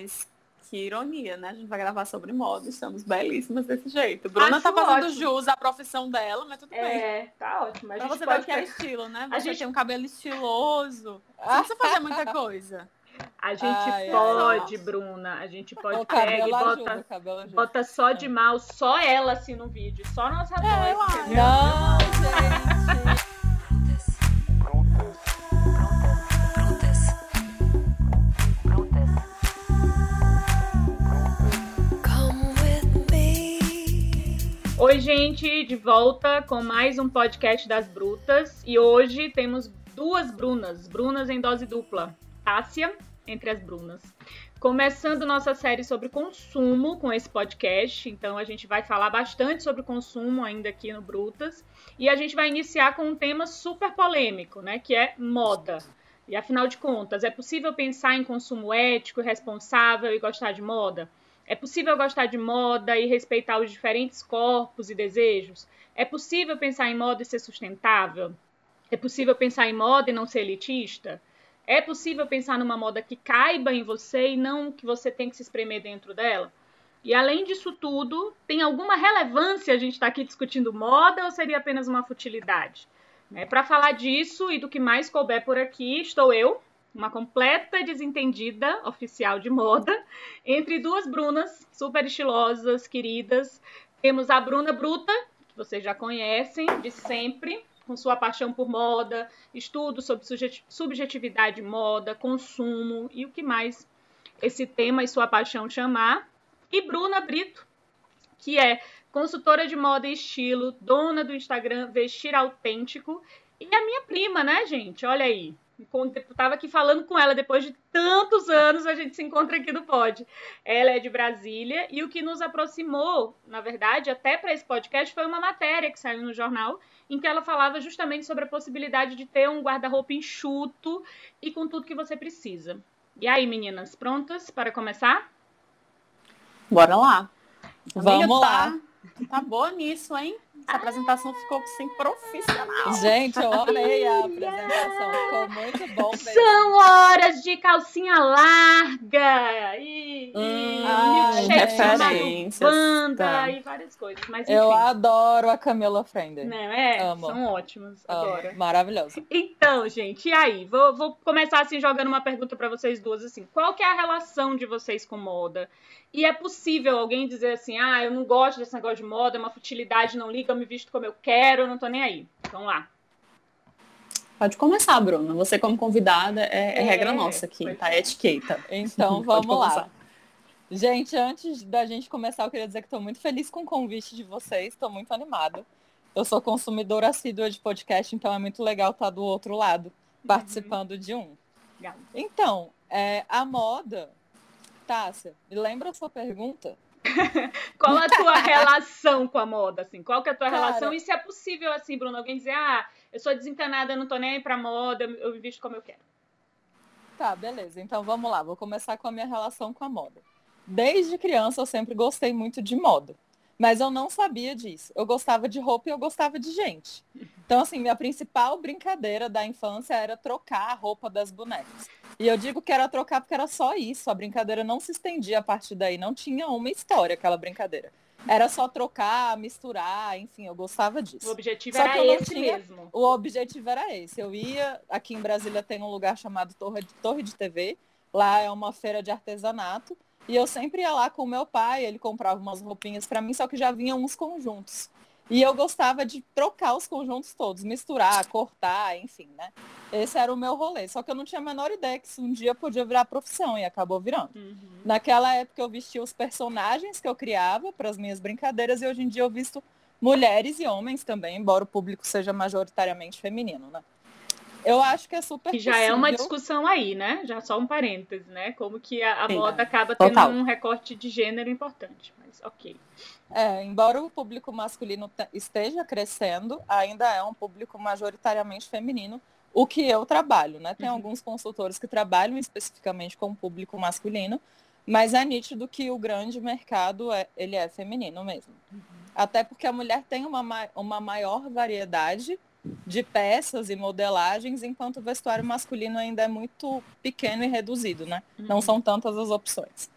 Mas que ironia, né? A gente vai gravar sobre moda, estamos belíssimas desse jeito. Bruna Acho tá fazendo ótimo. jus à profissão dela, mas tudo bem. É, tá ótimo. A Pra gente você ver pode o que é estilo, né? Você A gente- tem um cabelo estiloso. Você não precisa fazer muita coisa. A gente Ai, pode, ai. Bruna. A gente pode O e bota, ajuda. bota só de mal, só ela assim no vídeo, só nossa É? Não, gente. Oi, gente, de volta com mais um podcast das Brutas. E hoje temos duas Brunas, Brunas em dose dupla. Tássia, entre as Brunas. Começando nossa série sobre consumo com esse podcast. Então a gente vai falar bastante sobre consumo ainda aqui no Brutas. E a gente vai iniciar com um tema super polêmico, né? Que é moda. E afinal de contas, é possível pensar em consumo ético, responsável e gostar de moda? É possível gostar de moda e respeitar os diferentes corpos e desejos? É possível pensar em moda e ser sustentável? É possível pensar em moda e não ser elitista? É possível pensar numa moda que caiba em você e não que você tem que se espremer dentro dela? E além disso tudo, tem alguma relevância a gente estar aqui discutindo moda ou seria apenas uma futilidade? Né? Para falar disso e do que mais couber por aqui, estou eu, uma completa desentendida oficial de moda, entre duas Brunas super estilosas, queridas. Temos a Bruna Bruta, que vocês já conhecem de sempre, com sua paixão por moda, estudo sobre subjet- subjetividade moda, consumo e o que mais esse tema e sua paixão chamar. E Bruna Brito, que é consultora de moda e estilo, dona do Instagram Vestir Autêntico e a minha prima, né, gente? Olha aí. Encontro- Tava aqui falando com ela depois de tantos anos, a gente se encontra aqui no Pod. Ela é de Brasília e o que nos aproximou, na verdade, até para esse podcast foi uma matéria que saiu no jornal em que ela falava justamente sobre a possibilidade de ter um guarda-roupa enxuto e com tudo que você precisa. E aí, meninas, prontas para começar? Bora lá. Vamos Amiga, lá. Tá, tá boa nisso, hein? Essa apresentação ficou assim profissional. Gente, eu amei a apresentação. Ficou muito bom mesmo. São horas de calcinha larga e, Hum, e ai, referências, banda tá. e várias coisas. Mas enfim, Eu adoro a Camila Frender. não, é, Amo. são ótimas agora. Maravilhoso. Então, gente, e aí? Vou, vou começar assim jogando uma pergunta pra vocês duas assim. Qual que é a relação de vocês com moda? E é possível alguém dizer assim: "Ah, eu não gosto desse negócio de moda, é uma futilidade, não liga, eu me visto como eu quero, eu não tô nem aí". Vamos lá. Pode começar, Bruna. Você como convidada é, é É, regra nossa aqui, tá? é. É etiqueta. Então, vamos lá. Gente, antes da gente começar, eu queria dizer que estou muito feliz com o convite de vocês, estou muito animada. Eu sou consumidora assídua de podcast, então é muito legal estar do outro lado, participando de um. Legal. Então, é, a moda, Tássia, me lembra a sua pergunta? Qual a tua relação com a moda, assim? Qual que é a tua Cara. relação? E se é possível, assim, Bruno, alguém dizer, ah, eu sou desencanada, eu não tô nem aí pra moda, eu me visto como eu quero. Tá, beleza. Então vamos lá, vou começar com a minha relação com a moda. Desde criança eu sempre gostei muito de moda. Mas eu não sabia disso. Eu gostava de roupa e eu gostava de gente. Então, assim, minha principal brincadeira da infância era trocar a roupa das bonecas. E eu digo que era trocar porque era só isso. A brincadeira não se estendia a partir daí. Não tinha uma história aquela brincadeira. Era só trocar, misturar, enfim, eu gostava O disso. objetivo Só era esse tinha- mesmo. O objetivo era esse. Eu ia, aqui em Brasília tem um lugar chamado Torre de, Torre de TV. Lá é uma feira de artesanato. E eu sempre ia lá com o meu pai, ele comprava umas roupinhas para mim, só que já vinham uns conjuntos. E eu gostava de trocar os conjuntos todos, misturar, cortar, enfim, né? Esse era o meu rolê. Só que eu não tinha a menor ideia que isso um dia podia virar profissão e acabou virando. Uhum. Naquela época eu vestia os personagens que eu criava para as minhas brincadeiras e hoje em dia eu visto mulheres e homens também, embora o público seja majoritariamente feminino, né? Eu acho que é super Que já é uma possível. discussão aí, né? Já só um parêntese, né? Como que a, a Sim, moda acaba tendo Total. um recorte de gênero importante. Ok. É, embora o público masculino te- esteja crescendo, ainda é um público majoritariamente feminino, o que eu trabalho, né? Tem Uhum. alguns consultores que trabalham especificamente com o público masculino, mas é nítido que o grande mercado é, ele é feminino mesmo. Uhum. Até porque a mulher tem uma, ma- uma maior variedade de peças e modelagens, enquanto o vestuário masculino ainda é muito pequeno e reduzido, né? Não são tantas as opções.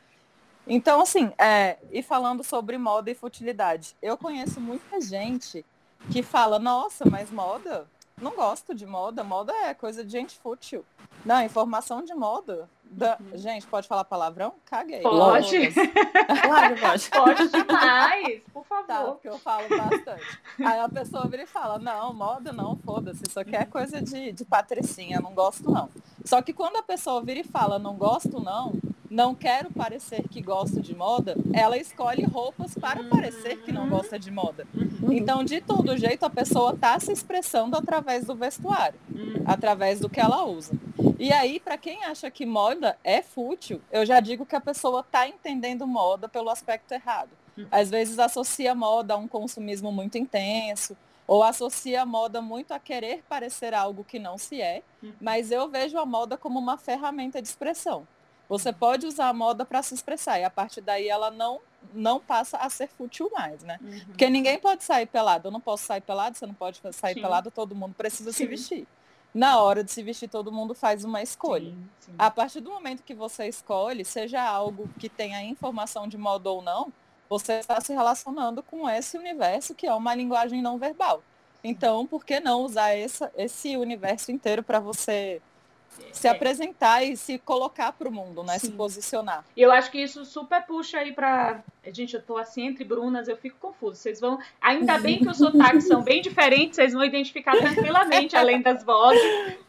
Então, assim, é, e falando sobre moda e futilidade, eu conheço muita gente que fala, nossa, mas moda? Não gosto de moda, moda é coisa de gente fútil. Não, informação de moda. da- Gente, pode falar palavrão? Caguei. Pode. Claro, pode. Pode demais, por Tá, favor. porque eu falo bastante. Aí a pessoa vira e fala, não, moda não, foda-se, isso aqui é coisa de, de patricinha, não gosto não. Só que quando a pessoa vira e fala, não gosto não, não quero parecer que gosto de moda, ela escolhe roupas para parecer que não gosta de moda. Então, de todo jeito, a pessoa está se expressando através do vestuário, através do que ela usa. E aí, para quem acha que moda é fútil, eu já digo que a pessoa está entendendo moda pelo aspecto errado. Às vezes associa moda a um consumismo muito intenso, ou associa a moda muito a querer parecer algo que não se é, mas eu vejo a moda como uma ferramenta de expressão. Você pode usar a moda para se expressar e a partir daí ela não não passa a ser fútil mais, né? Porque ninguém pode sair pelado. Eu não posso sair pelado, você não pode sair Sim. pelado, todo mundo precisa se Sim. vestir. Na hora de se vestir, todo mundo faz uma escolha. Sim, sim. A partir do momento que você escolhe, seja algo que tenha informação de moda ou não, você está se relacionando com esse universo que é uma linguagem não verbal. Então, por que não usar essa, esse universo inteiro para você se É. apresentar e se colocar para o mundo, né? Se Sim. posicionar. E eu acho que isso super puxa aí pra. Gente, eu tô assim entre Brunas, eu fico confuso. Vocês vão. Ainda bem que os sotaques são bem diferentes, vocês vão identificar tranquilamente, além das vozes,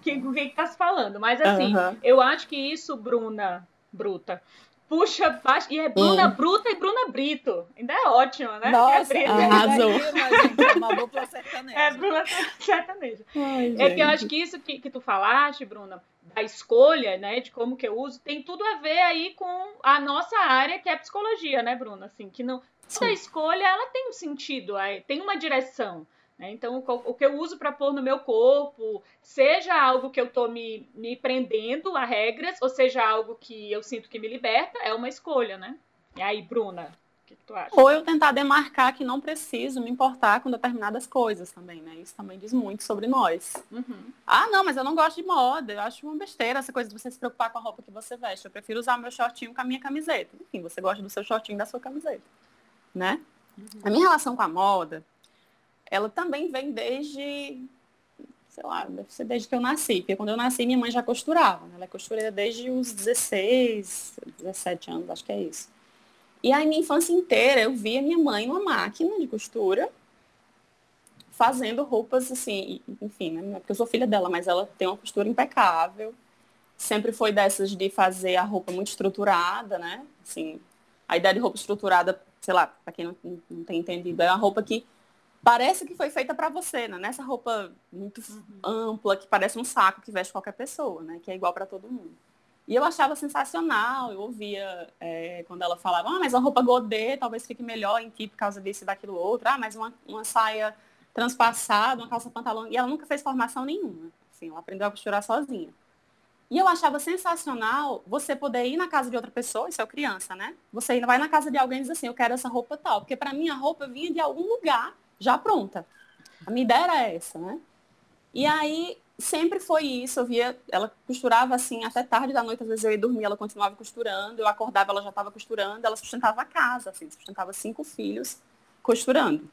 quem, com quem que tá se falando. Mas assim, eu acho que isso, Bruna Bruta, puxa baixo. E é Bruna Hum. Bruta e Bruna Brito. Ainda é ótimo, né? Nossa, é, Brito. arrasou. é uma dupla sertaneja. é Bruna sertaneja. Ai, É que eu acho que isso que, que tu falaste, Bruna, da escolha, né, de como que eu uso, tem tudo a ver aí com a nossa área, que é a psicologia, né, Bruna? Assim, que não toda Sim. escolha ela tem um sentido, aí, tem uma direção. Né? Então, o, que eu uso para pôr no meu corpo, seja algo que eu tô me, me prendendo a regras, ou seja algo que eu sinto que me liberta, é uma escolha, né? E aí, Bruna, o que, que tu acha? Ou eu tentar demarcar que não preciso me importar com determinadas coisas também, né? Isso também diz muito sobre nós. Uhum. Ah, não, mas eu não gosto de moda. Eu acho uma besteira essa coisa de você se preocupar com a roupa que você veste. Eu prefiro usar meu shortinho com a minha camiseta. Enfim, você gosta do seu shortinho da sua camiseta, né? A minha relação com a moda, ela também vem desde, sei lá, deve ser desde que eu nasci. Porque quando eu nasci, minha mãe já costurava. Né? Ela é costureira desde os 16, 17 anos, acho que é isso. E aí, minha infância inteira, eu via minha mãe numa máquina de costura, fazendo roupas assim, enfim, né? É porque eu sou filha dela, mas ela tem uma costura impecável. Sempre foi dessas de fazer a roupa muito estruturada, né? Assim, a ideia de roupa estruturada, sei lá, para quem não- não tem entendido, é uma roupa que parece que foi feita para você, né? Nessa roupa muito ampla, que parece um saco que veste qualquer pessoa, né? Que é igual para todo mundo. E eu achava sensacional, eu ouvia é, quando ela falava, ah, mas a roupa godê talvez fique melhor em ti por causa disso e daquilo outro. Ah, mas uma, uma saia transpassada, uma calça pantalão. E ela nunca fez formação nenhuma. Assim, ela aprendeu a costurar sozinha. E eu achava sensacional você poder ir na casa de outra pessoa, isso é criança, né? Você vai na casa de alguém e diz assim, eu quero essa roupa tal. Porque para mim a roupa vinha de algum lugar já pronta. A minha ideia era essa, né? E aí sempre foi isso, eu via, ela costurava assim até tarde da noite, às vezes eu ia dormir, ela continuava costurando, eu acordava, ela já estava costurando, ela sustentava a casa, assim, sustentava cinco filhos costurando.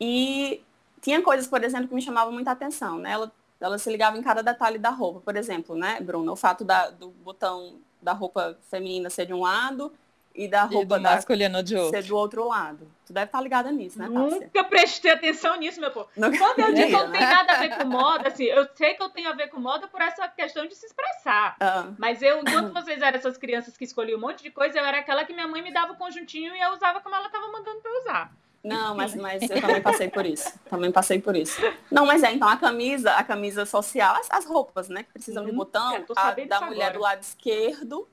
E tinha coisas, por exemplo, que me chamavam muita atenção, né? Ela, ela se ligava em cada detalhe da roupa, por exemplo, né, Bruna? O fato da, do botão da roupa feminina ser de um lado e da E do roupa da, masculino de outro. ser do outro lado. Tu deve estar ligada nisso, né, Tássia? Nunca prestei atenção nisso, meu povo. Não- Quando eu digo que não né? tem nada a ver com moda, assim, eu sei que eu tenho a ver com moda por essa questão de se expressar. Ah, Mas eu, enquanto vocês eram essas crianças que escolhiam um monte de coisa, eu era aquela que minha mãe me dava o conjuntinho e eu usava como ela tava mandando pra eu usar. Não, mas, mas eu também passei por isso. Também passei por isso. Não, mas é, então a camisa, a camisa social, as, as roupas, né? Que precisam de Hum, botão, tô a, da mulher agora. do lado esquerdo.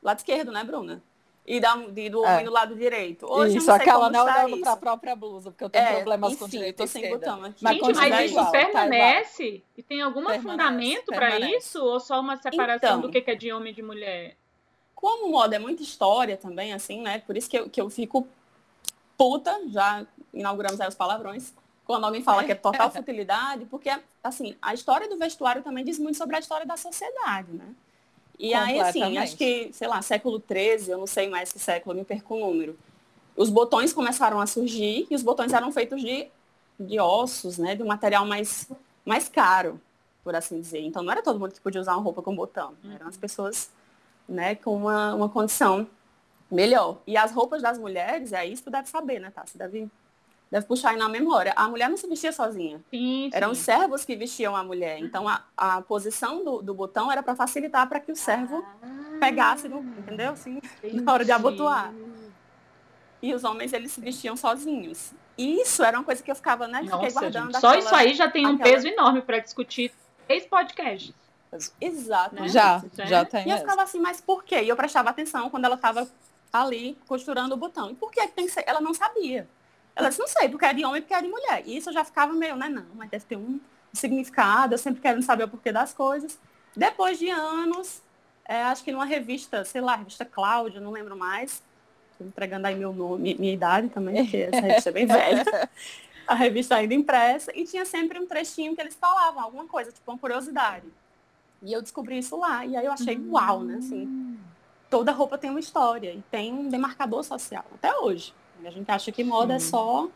Lado esquerdo, né, Bruna? E da, de- do É. homem do lado direito. Hoje eu Isso, não sei aquela como não olhando isso. pra própria blusa, porque eu tenho É, problemas com enfim, direito tô e sem botão aqui. Mas Gente, continua mas isso igual, tá permanece? e tem algum Permanece, fundamento permanece. isso? Ou só uma separação Então. do que que é de homem e de mulher? Como moda é muita história também, assim, né? Por isso que eu, que eu fico puta, já inauguramos aí os palavrões, quando alguém fala que é total futilidade, porque, assim, a história do vestuário também diz muito sobre a história da sociedade, né? E aí, assim, acho que, sei lá, século XIII, eu não sei mais que século, eu me perco o número. Os botões começaram a surgir e os botões eram feitos de, de ossos, né? De um material mais, mais caro, por assim dizer. Então não era todo mundo que podia usar uma roupa com botão. Eram as pessoas né, com uma, uma condição melhor. E as roupas das mulheres, é isso que tu deve saber, né, tá? Você deve puxar aí na memória. A mulher não se vestia sozinha. Sim, sim. Eram os servos que vestiam a mulher. Então a, a posição do, do botão era para facilitar para que o servo Ah, pegasse, no, entendeu? Assim, na hora de abotoar. E os homens eles se vestiam sozinhos. E isso era uma coisa que eu ficava, né? Fiquei Nossa, guardando. gente, só aquela- isso aí já tem um aquela- peso enorme para discutir três podcasts. Exato. né? Já, Isso é- já tem E eu ficava assim, mas por quê? E eu prestava atenção quando ela estava ali costurando o botão. E por que que tem que ser? Ela não sabia. Ela disse, não sei, porque é de homem e porque é de mulher. E isso eu já ficava meio, né, não, mas deve ter um significado, eu sempre quero saber o porquê das coisas. Depois de anos, é, acho que numa revista, sei lá, revista Cláudia, não lembro mais. Tô entregando aí meu nome, minha idade também, porque essa revista é bem velha. A revista ainda impressa. E tinha sempre um trechinho que eles falavam, alguma coisa, tipo uma curiosidade. E eu descobri isso lá. E aí eu achei uau, né? Assim, toda roupa tem uma história e tem um demarcador social, até hoje. A gente acha que moda é só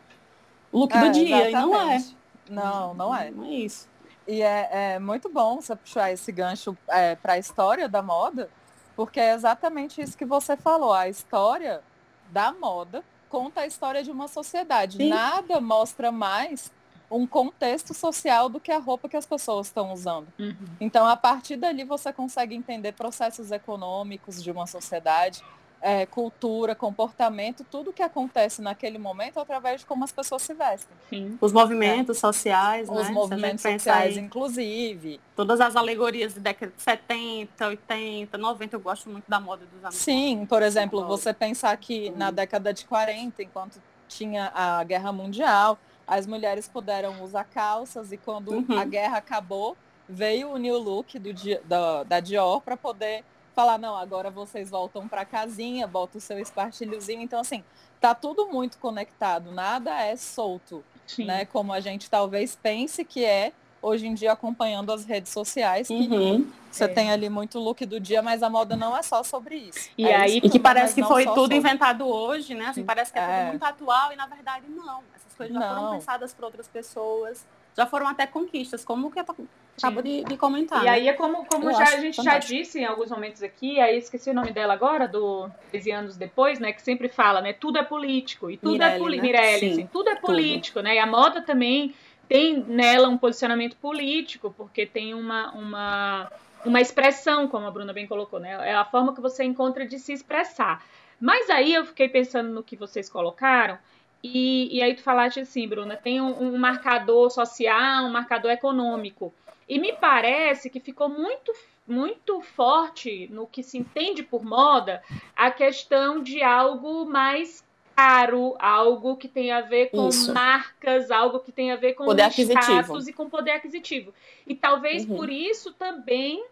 o look do É, dia, e não é. exatamente. Não, não é. Não é isso. E é, é muito bom você puxar esse gancho para a história da moda, porque é exatamente isso que você falou. A história da moda conta a história de uma sociedade. Sim. Nada mostra mais um contexto social do que a roupa que as pessoas estão usando. Uhum. Então, a partir dali, você consegue entender processos econômicos de uma sociedade, é, cultura, comportamento, tudo que acontece naquele momento através de como as pessoas se vestem. Sim. Os movimentos sociais, né? Os a movimentos sociais, aí, inclusive. todas as alegorias de década de 70, 80, 90, eu gosto muito da moda dos anos. Sim, por exemplo, você pensar que na década de 40, enquanto tinha a Guerra Mundial, as mulheres puderam usar calças e quando Uhum. a guerra acabou, veio o new look do, da, da Dior para poder falar, não, agora vocês voltam para casinha, bota o seu espartilhozinho. Então, assim, tá tudo muito conectado, nada é solto, Sim. né? Como a gente talvez pense que é hoje em dia acompanhando as redes sociais, que Uhum. você É. tem ali muito look do dia, mas a moda não é só sobre isso. E É aí- isso E que também, parece que não foi tudo sobre. inventado hoje, né? Assim, Sim. parece que é, É. tudo muito atual e na verdade não. Essas coisas já foram Não. pensadas por outras pessoas. Já foram até conquistas, como que acabou de, de comentar. E né? aí é como, como Eu já, a gente já fantástico. disse em alguns momentos aqui, aí esqueci o nome dela agora, do 13 anos depois, né? Que sempre fala, né? Tudo é político. E tudo é Mirelle, político. né? Mirelle, Sim, assim, tudo é político, né? E a moda também tem nela um posicionamento político, porque tem uma, uma, uma expressão, como a Bruna bem colocou, né? É a forma que você encontra de se expressar. Mas aí eu fiquei pensando no que vocês colocaram, e, e aí tu falaste assim, Bruna, tem um, um marcador social, um marcador econômico. E me parece que ficou muito, muito forte no que se entende por moda a questão de algo mais caro, algo que tem a ver com Isso. marcas, algo que tem a ver com Poder aquisitivo. status e com poder aquisitivo. E talvez Uhum. por isso também,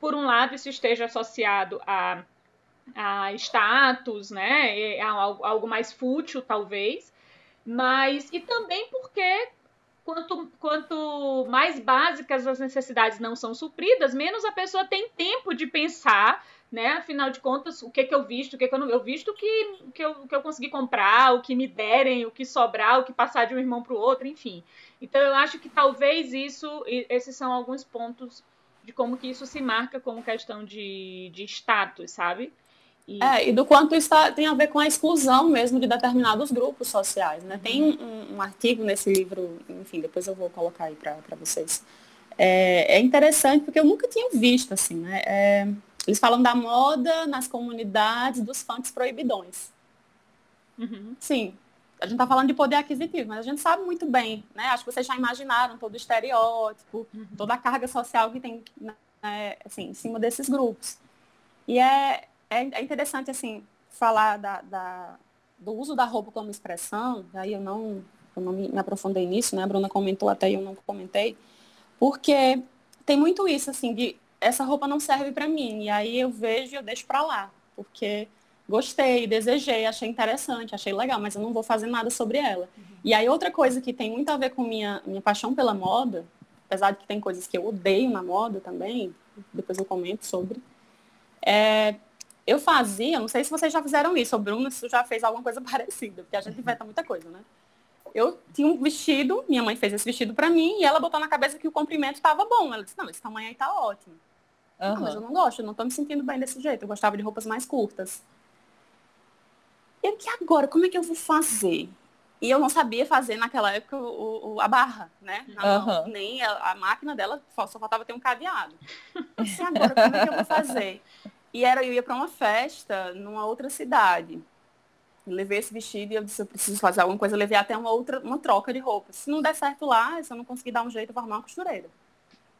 por um lado, isso esteja associado a, a status, né? É algo, algo mais fútil, talvez. Mas, e também porque quanto, quanto mais básicas as necessidades não são supridas, menos a pessoa tem tempo de pensar, né? Afinal de contas, o que que eu visto, o que que eu não eu visto, que, que, eu, que eu consegui comprar, o que me derem, o que sobrar, o que passar de um irmão para o outro, enfim. Então eu acho que talvez isso, esses são alguns pontos de como que isso se marca como questão de, de status, sabe? E, É, e do quanto isso tá- tem a ver com a exclusão mesmo de determinados grupos sociais, né? Tem um, um artigo nesse livro, enfim, depois eu vou colocar aí para vocês. É, é interessante porque eu nunca tinha visto, assim, né? É, eles falam da moda nas comunidades dos funks proibidões. Uhum. Sim, a gente tá falando de poder aquisitivo, mas a gente sabe muito bem, né? Acho que vocês já imaginaram todo o estereótipo, toda a carga social que tem, né, assim, em cima desses grupos. E é, é, é interessante, assim, falar da, da- do uso da roupa como expressão, aí eu não, eu não me, me aprofundei nisso, né? A Bruna comentou até e eu não comentei, porque tem muito isso, assim, de essa roupa não serve para mim, e aí eu vejo e eu deixo para lá, porque gostei, desejei, achei interessante, achei legal, mas eu não vou fazer nada sobre ela. Uhum. E aí outra coisa que tem muito a ver com minha, minha paixão pela moda, apesar de que tem coisas que eu odeio na moda também, depois eu comento sobre, é, eu fazia, não sei se vocês já fizeram isso, ou Bruno, já fez alguma coisa parecida, porque a gente inventa muita coisa, né? Eu tinha um vestido, minha mãe fez esse vestido pra mim, e ela botou na cabeça que o comprimento estava bom. Ela disse, não, esse tamanho aí tá ótimo. Não, mas eu não gosto, eu não tô me sentindo bem desse jeito. Eu gostava de roupas mais curtas. E eu, que agora, como é que eu vou fazer? E eu não sabia fazer naquela época o, o- a barra, né? Aham. Nem a, a máquina dela, só, só faltava ter um cadeado. Eu disse, agora, como é que eu vou fazer? E era, eu ia para uma festa numa outra cidade. Eu levei esse vestido e eu disse, eu preciso fazer alguma coisa, eu levei até uma outra, uma troca de roupas. Se não der certo lá, se eu não conseguir dar um jeito, eu vou arrumar uma costureira.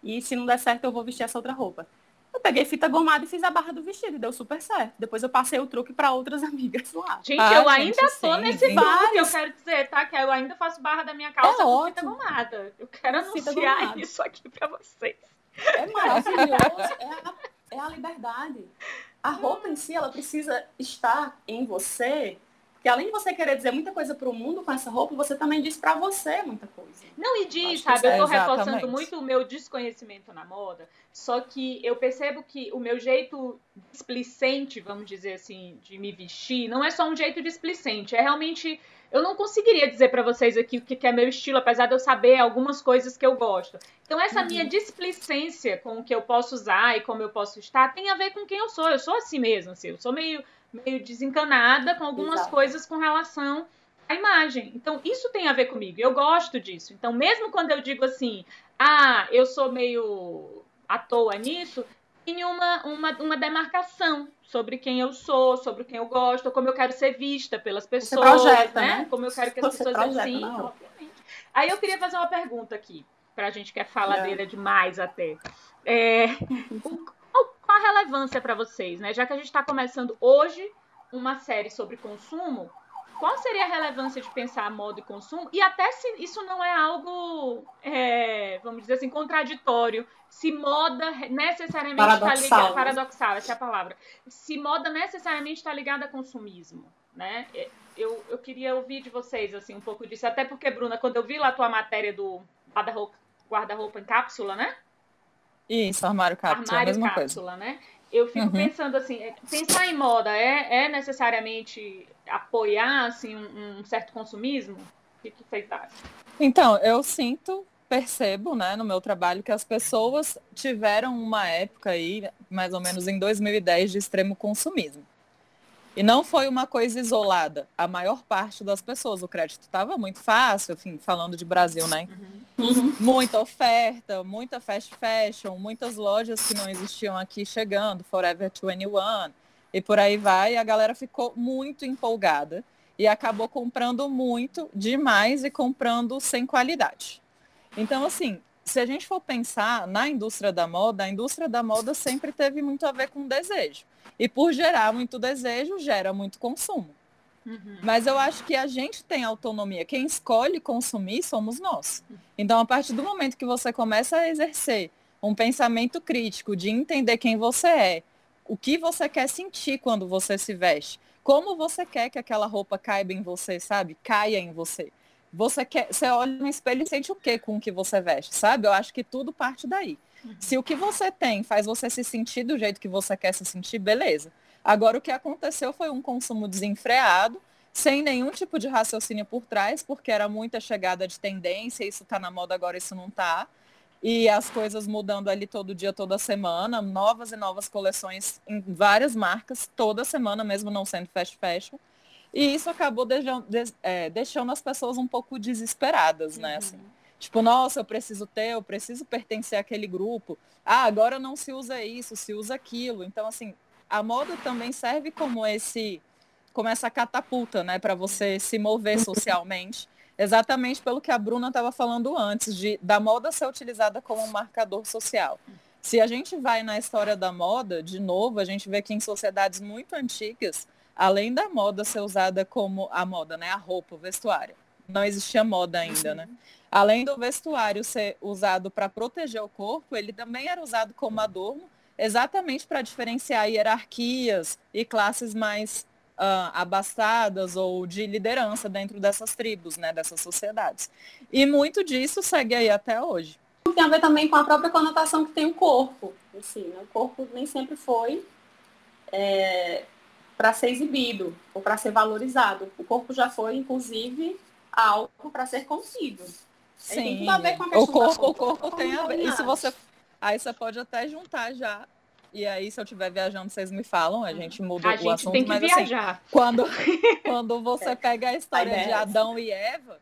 E se não der certo, eu vou vestir essa outra roupa. Eu peguei fita gomada e fiz a barra do vestido, e deu super certo. Depois eu passei o truque para outras amigas lá. Gente, Ah, eu gente, ainda tô sim, nesse grupo que eu quero dizer, tá? Que eu ainda faço barra da minha calça É com fita ótimo. gomada. Eu quero Fita anunciar gomada. isso aqui pra vocês. É maravilhoso, é a, é a liberdade. A roupa em si, ela precisa estar em você, porque além de você querer dizer muita coisa para o mundo com essa roupa, você também diz para você muita coisa. Não, e diz, Acho sabe? Eu é tô reforçando muito o meu desconhecimento na moda, só que eu percebo que o meu jeito displicente, vamos dizer assim, de me vestir, não é só um jeito displicente, é realmente. Eu não conseguiria dizer pra vocês aqui o que que é meu estilo, apesar de eu saber algumas coisas que eu gosto. Então, essa Uhum. minha displicência com o que eu posso usar e como eu posso estar tem a ver com quem eu sou. Eu sou assim mesmo, assim, eu sou meio, meio desencanada com algumas Exato. coisas com relação à imagem. Então, isso tem a ver comigo. Eu gosto disso. Então, mesmo quando eu digo assim, ah, eu sou meio à toa nisso, tem uma, uma, uma demarcação sobre quem eu sou, sobre quem eu gosto, como eu quero ser vista pelas pessoas, projeta, né? né? Como eu quero que as Você pessoas projeta assim, hora. obviamente. Aí eu queria fazer uma pergunta aqui, pra gente que é faladeira demais até. É, qual, qual a relevância pra vocês, né? Já que a gente tá começando hoje uma série sobre consumo, qual seria a relevância de pensar moda e consumo? E até se isso não é algo, é, vamos dizer assim, contraditório. Se moda necessariamente está ligada. né? Paradoxal, essa é a palavra. Se moda necessariamente está ligada a consumismo, né? É, Eu, eu queria ouvir de vocês, assim, um pouco disso. Até porque, Bruna, quando eu vi lá a tua matéria do guarda-roupa guarda-roupa em cápsula, né? Isso, armário cápsula, a armário mesma coisa. cápsula, né? Eu fico Uhum. pensando assim, é, pensar em moda é, é necessariamente apoiar assim um, um certo consumismo? O que, que vocês acham? Então, eu sinto, percebo, né, no meu trabalho que as pessoas tiveram uma época aí, mais ou menos em 2010, de extremo consumismo. E não foi uma coisa isolada. A maior parte das pessoas, o crédito estava muito fácil, enfim, falando de Brasil, né? Muita oferta, muita fast fashion, muitas lojas que não existiam aqui chegando, Forever 21, e por aí vai. E a galera ficou muito empolgada e acabou comprando muito demais e comprando sem qualidade. Então, assim, se a gente for pensar na indústria da moda, a indústria da moda sempre teve muito a ver com desejo. E por gerar muito desejo, gera muito consumo. Uhum. Mas eu acho que a gente tem autonomia. Quem escolhe consumir somos nós. Então, a partir do momento que você começa a exercer um pensamento crítico de entender quem você é, o que você quer sentir quando você se veste, como você quer que aquela roupa caiba em você, sabe? Caia em você. Você quer, você olha no espelho e sente o que com o que você veste, sabe? Eu acho que tudo parte daí. Se o que você tem faz você se sentir do jeito que você quer se sentir, beleza. Agora, o que aconteceu foi um consumo desenfreado, sem nenhum tipo de raciocínio por trás, porque era muita chegada de tendência, isso tá na moda agora, isso não tá. E as coisas mudando ali todo dia, toda semana, novas e novas coleções em várias marcas, toda semana, mesmo não sendo fast fashion. E isso acabou deixando, é, deixando as pessoas um pouco desesperadas, né? Assim. Tipo, nossa, eu preciso ter, eu preciso pertencer àquele grupo. Ah, agora não se usa isso, se usa aquilo. Então, assim, a moda também serve como esse, como essa catapulta, né, para você se mover socialmente. Exatamente pelo que a Bruna estava falando antes, de da moda ser utilizada como um marcador social. Se a gente vai na história da moda, de novo, a gente vê que em sociedades muito antigas, além da moda ser usada como a moda, né, a roupa, o vestuário, não existia moda ainda, né? Além do vestuário ser usado para proteger o corpo, ele também era usado como adorno, exatamente para diferenciar hierarquias e classes mais ah, abastadas ou de liderança dentro dessas tribos, né, dessas sociedades. E muito disso segue aí até hoje. Tem a ver também com a própria conotação que tem o corpo. Assim, né? O corpo nem sempre foi é, para ser exibido ou para ser valorizado. O corpo já foi, inclusive, algo para ser contido. Tem Sim. tudo a ver com a O corpo, da o corpo tem a ver. Se hormonal. você aí você pode até juntar já. E aí, se eu estiver viajando, vocês me falam, a gente muda A o gente assunto, tem que mas assim, viajar. quando, quando você pega a história de é. Adão e Eva,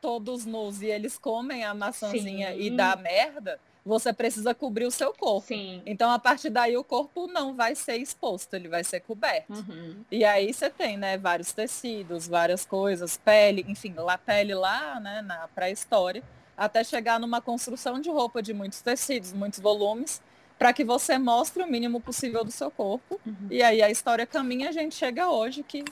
todos nus e eles comem a maçãzinha Sim. e dá merda, você precisa cobrir o seu corpo. Sim. Então, a partir daí, o corpo não vai ser exposto, ele vai ser coberto. Uhum. E aí você tem, né, vários tecidos, várias coisas, pele, enfim, lá pele lá, né, na pré-história, até chegar numa construção de roupa de muitos tecidos, muitos volumes, para que você mostre o mínimo possível do seu corpo. Uhum. E aí a história caminha, a gente chega hoje que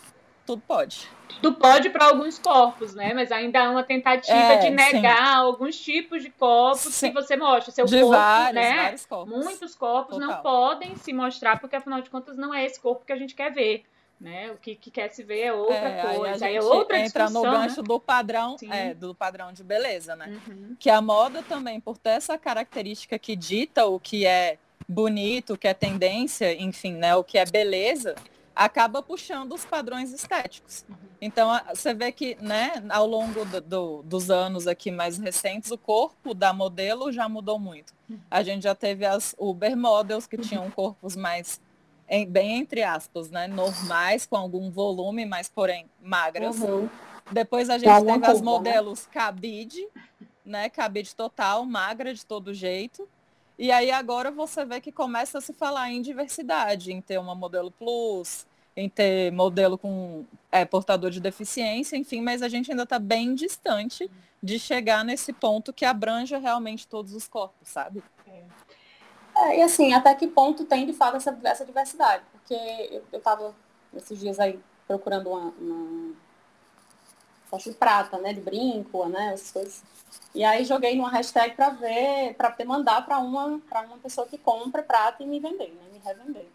tudo pode. Tu pode para alguns corpos, né? Mas ainda há uma tentativa É, de sim. negar alguns tipos de corpos Sim. que você mostra. Seu de corpo, vários, né? vários corpos. Muitos corpos não Total. podem se mostrar, porque afinal de contas não é esse corpo que a gente quer ver. Né? O que, que quer se ver é outra É, coisa. Aí é outra entra no gancho do padrão, Sim. é, do padrão de beleza, né? né? Uhum. que a moda também, por ter essa característica que dita o que é bonito, o que é tendência, enfim, né, o que é beleza, acaba puxando os padrões estéticos. Então, a- você vê que, né, ao longo do- do- dos anos aqui mais recentes, o corpo da modelo já mudou muito. A gente já teve as Uber Models, que tinham corpos mais, em- bem entre aspas, né, normais, com algum volume, mas porém magras. Uhum. Depois a gente teve as né? modelos cabide, né? Cabide total, magra de todo jeito. E aí agora você vê que começa a se falar em diversidade, em ter uma modelo plus, em ter modelo com é, portador de deficiência, enfim, mas a gente ainda está bem distante de chegar nesse ponto que abranja realmente todos os corpos, sabe? É, e assim, até que ponto tem de fato essa, essa diversidade? Porque eu, eu tava esses dias aí procurando uma, uma faixa de prata, né? De brinco, né? Essas coisas. E aí joguei numa hashtag para ver, para mandar para uma, para uma pessoa que compra prata e me vender, né? Me revender.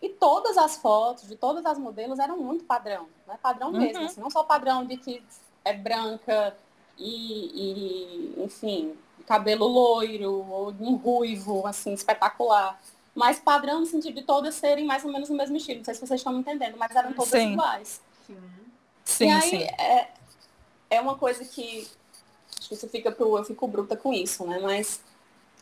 E todas as fotos de todas as modelos eram muito padrão, né? Padrão Uhum. mesmo, assim, não só padrão de que é branca e, e, enfim, cabelo loiro ou um ruivo, assim, espetacular. Mas padrão no sentido de todas serem mais ou menos o mesmo estilo. Não sei se vocês estão me entendendo, mas eram todas Sim. iguais. Sim. Sim, e aí sim. É, é uma coisa que acho que isso fica pro, eu fico bruta com isso, né? Mas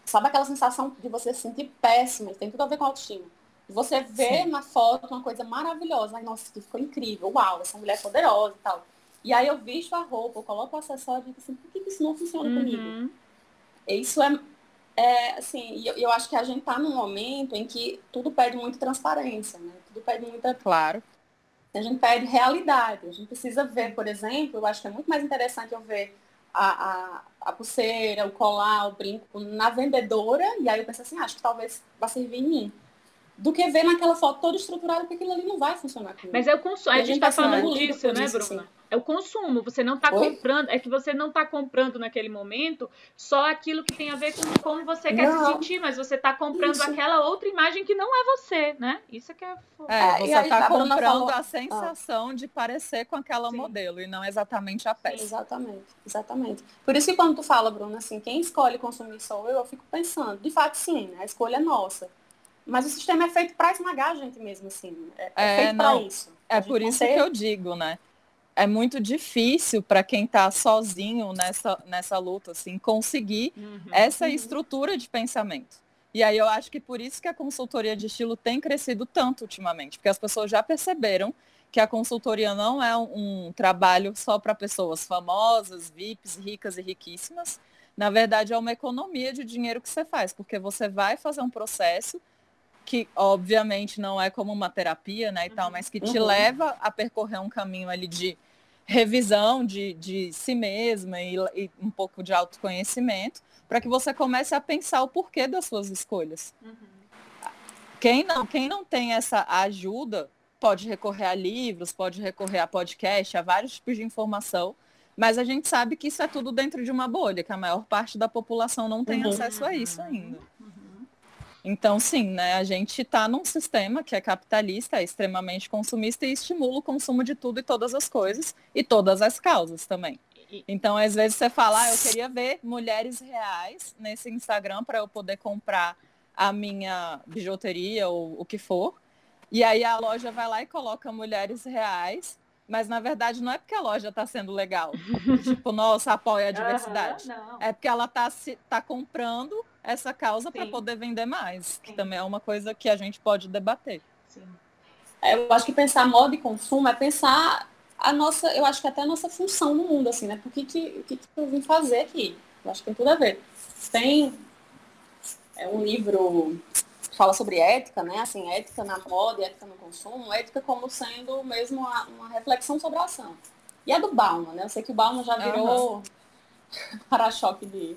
sabe aquela sensação de você se sentir péssima, tem tudo a ver com autoestima. Você vê Sim. na foto uma coisa maravilhosa, ai, nossa, que ficou incrível, uau, essa mulher é poderosa e tal. E aí eu visto a roupa, eu coloco o acessório e digo assim, por que que isso não funciona comigo? Uhum. Isso é, é assim, eu, eu acho que a gente tá num momento em que tudo pede muita transparência, né? Tudo pede muita Claro. A gente pede realidade. A gente precisa ver, por exemplo, eu acho que é muito mais interessante eu ver a, a, a pulseira, o colar, o brinco na vendedora, e aí eu penso assim, "Ah, acho que talvez vá servir em mim. Do que ver naquela foto toda estruturada, porque aquilo ali não vai funcionar comigo. Mas é o consumo. A a gente gente tá tá sendo falando engolido disso, por né, isso, Bruna? assim. É o consumo. Você não tá Oi? comprando. É que você não tá comprando naquele momento só aquilo que tem a ver com como você quer se Não. sentir, mas você tá comprando Isso. aquela outra imagem que não é você, né? Isso é que é. É, É, e você aí está a Bruna comprando falou- a sensação de parecer com aquela Sim. modelo e não exatamente a peça. Exatamente, exatamente. Por isso que quando tu fala, Bruna, assim, quem escolhe consumir sou eu, eu fico pensando, de fato sim, né? a escolha é nossa. Mas o sistema é feito para esmagar a gente mesmo, assim. É, é É, feito para isso. É por isso ter- que eu digo, né? É muito difícil para quem está sozinho nessa, nessa luta, assim, conseguir Uhum. essa estrutura de pensamento. E aí eu acho que por isso que a consultoria de estilo tem crescido tanto ultimamente, porque as pessoas já perceberam que a consultoria não é um, um trabalho só para pessoas famosas, VIPs, ricas e riquíssimas. Na verdade, é uma economia de dinheiro que você faz, porque você vai fazer um processo que obviamente não é como uma terapia, né, e tal, mas que te Uhum. leva a percorrer um caminho ali de revisão de, de si mesma e, e um pouco de autoconhecimento, para que você comece a pensar o porquê das suas escolhas. Uhum. Quem não, quem não tem essa ajuda pode recorrer a livros, pode recorrer a podcast, a vários tipos de informação, mas a gente sabe que isso é tudo dentro de uma bolha, que a maior parte da população não tem Uhum. acesso a isso ainda. Uhum. Então, sim, né? A gente está num sistema que é capitalista, é extremamente consumista e estimula o consumo de tudo e todas as coisas e todas as causas também. Então, às vezes você fala, ah, eu queria ver mulheres reais nesse Instagram para eu poder comprar a minha bijuteria ou o que for. E aí a loja vai lá e coloca mulheres reais, mas na verdade não é porque a loja está sendo legal. tipo, nossa, apoia a diversidade. Não. É porque ela está tá comprando essa causa para poder vender mais, que Sim. também é uma coisa que a gente pode debater. Sim. É, Eu acho que pensar moda e consumo é pensar a nossa, eu acho que até a nossa função no mundo, assim, né? Por que, que, o que, que eu vim fazer aqui? Eu acho que tem tudo a ver. Tem é um livro que fala sobre ética, né? Assim, ética na moda e ética no consumo, ética como sendo mesmo uma, uma reflexão sobre a ação. E é do Bauman, né? Eu sei que o Bauman já virou para-choque de,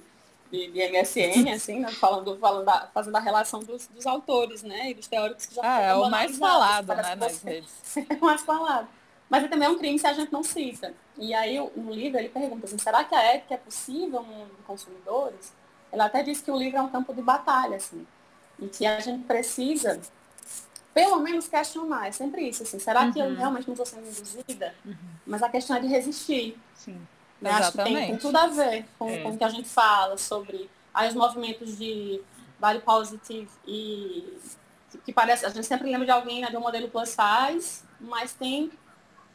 de, de MSN, assim, né? Falando, falando da, fazendo a relação dos, dos autores, né? E dos teóricos que já Ah, é o mais falado, né, nas redes. é mais falado. Mas é também um crime se a gente não cita. E aí, o- no livro, ele pergunta assim, será que a ética é possível no mundo de consumidores? Ele até diz que o livro é um campo de batalha, assim. E que a gente precisa, pelo menos, questionar. É sempre isso, assim. Será que eu Uhum. realmente não estou sendo induzida? Mas a questão é de resistir. Sim. Né? Acho que tem, tem tudo a ver com, É. com o que a gente fala sobre aí, os movimentos de body positive e que, que parece, a gente sempre lembra de alguém, né, de um modelo plus size, mas tem,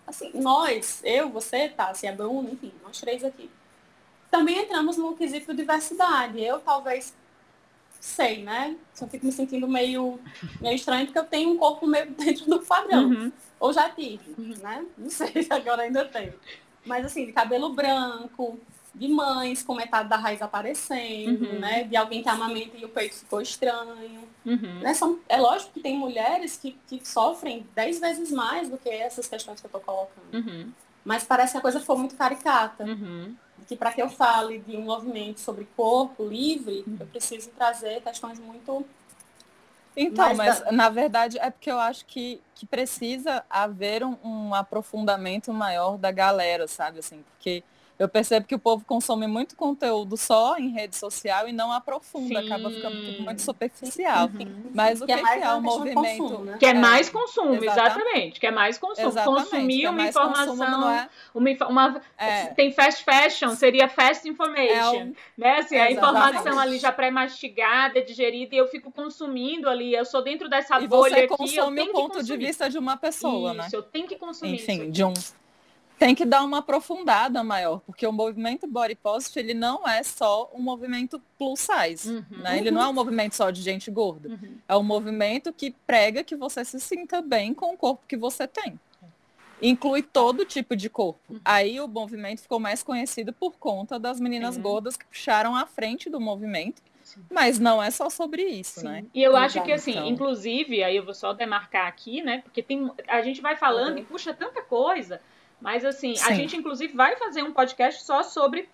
assim, nós, eu, você, tá, assim, a Bruna, enfim, nós três aqui, também entramos no quesito de diversidade. Eu talvez sei, né? Eu fico me sentindo meio, meio estranho porque eu tenho um corpo meio dentro do padrão. Uhum. Ou já tive, né? Não sei se agora ainda tenho. Mas assim, de cabelo branco, de mães com metade da raiz aparecendo, Uhum. né? De alguém que amamenta e o peito ficou estranho. Uhum. Né? São, é lógico que tem mulheres que, que sofrem dez vezes mais do que essas questões que eu estou colocando. Uhum. Mas parece que a coisa ficou muito caricata. Uhum. Que para que eu fale de um movimento sobre corpo livre, Uhum. eu preciso trazer questões muito Então, Mas mas, na verdade é porque eu acho que, que precisa haver um, um aprofundamento maior da galera, sabe? Assim, porque eu percebo que o povo consome muito conteúdo só em rede social e não aprofunda, Sim. acaba ficando tudo muito superficial. Uhum. Mas o que que, é que é o movimento? consumo, né? Que é É, mais consumo, exatamente. exatamente. Que é mais consumo. Exatamente, Consumir que é uma informação. consumo, não é? Uma, uma- É. Tem fast fashion, seria fast information. É um- né? Assim, a informação ali já pré-mastigada, digerida, e eu fico consumindo ali. Eu sou dentro dessa E bolha você aqui. eu consome tenho o ponto de consumir. vista de uma pessoa, Isso, né? eu tenho que consumir Enfim, isso. de um tem que dar uma aprofundada maior, porque o movimento body positive ele não é só um movimento plus size, Uhum. né? Ele não é um movimento só de gente gorda. Uhum. É um movimento que prega que você se sinta bem com o corpo que você tem. Inclui todo tipo de corpo. Uhum. Aí o movimento ficou mais conhecido por conta das meninas Sim. gordas que puxaram à frente do movimento. Mas não é só sobre isso, Sim. né? E eu acho Exato, que assim, então. inclusive, aí eu vou só demarcar aqui, né? Porque tem, a gente vai falando Uhum. e puxa tanta coisa, mas assim, a Sim. gente inclusive vai fazer um podcast só sobre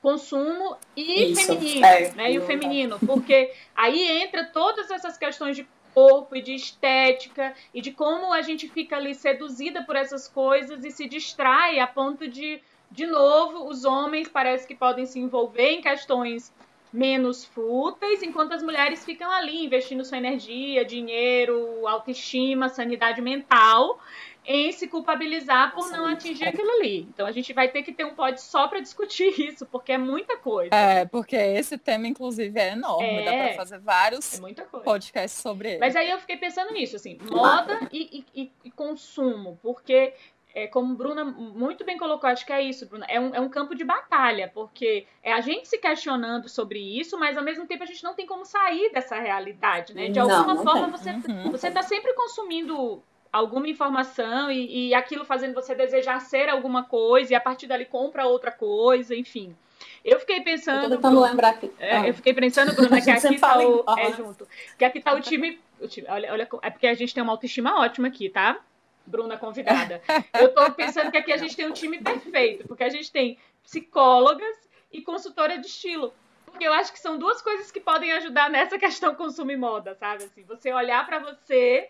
consumo e Isso, feminino, é. né? E o feminino, porque aí entra todas essas questões de corpo e de estética e de como a gente fica ali seduzida por essas coisas e se distrai a ponto de, de novo, os homens parece que podem se envolver em questões menos fúteis, enquanto as mulheres ficam ali investindo sua energia, dinheiro, autoestima, sanidade mental em se culpabilizar por não atingir aquilo ali. Então a gente vai ter que ter um pod só para discutir isso, porque é muita coisa. É, porque esse tema, inclusive, é enorme. Dá É. pra fazer vários É muita coisa. podcasts sobre ele. Mas aí eu fiquei pensando nisso, assim, moda e, e- e- consumo, porque, é, como Bruna muito bem colocou, acho que é isso, Bruna, é um, é um campo de batalha, porque é a gente se questionando sobre isso, mas ao mesmo tempo a gente não tem como sair dessa realidade, né? De Não, alguma não forma tem. você, Uhum. você tá sempre consumindo alguma informação e, e aquilo fazendo você desejar ser alguma coisa e a partir dali compra outra coisa, enfim. Eu fiquei Eu pensando. tô tentando lembrar aqui. É, Ah. eu fiquei pensando, Bruna, que A aqui tá o. É junto. Que aqui tá o time. o time- olha, olha, é porque a gente tem uma autoestima ótima aqui, tá? Bruna convidada. Eu tô pensando que aqui a gente tem um time perfeito, porque a gente tem psicólogas e consultora de estilo. Porque eu acho que são duas coisas que podem ajudar nessa questão consumo e moda, sabe? Assim, você olhar pra você,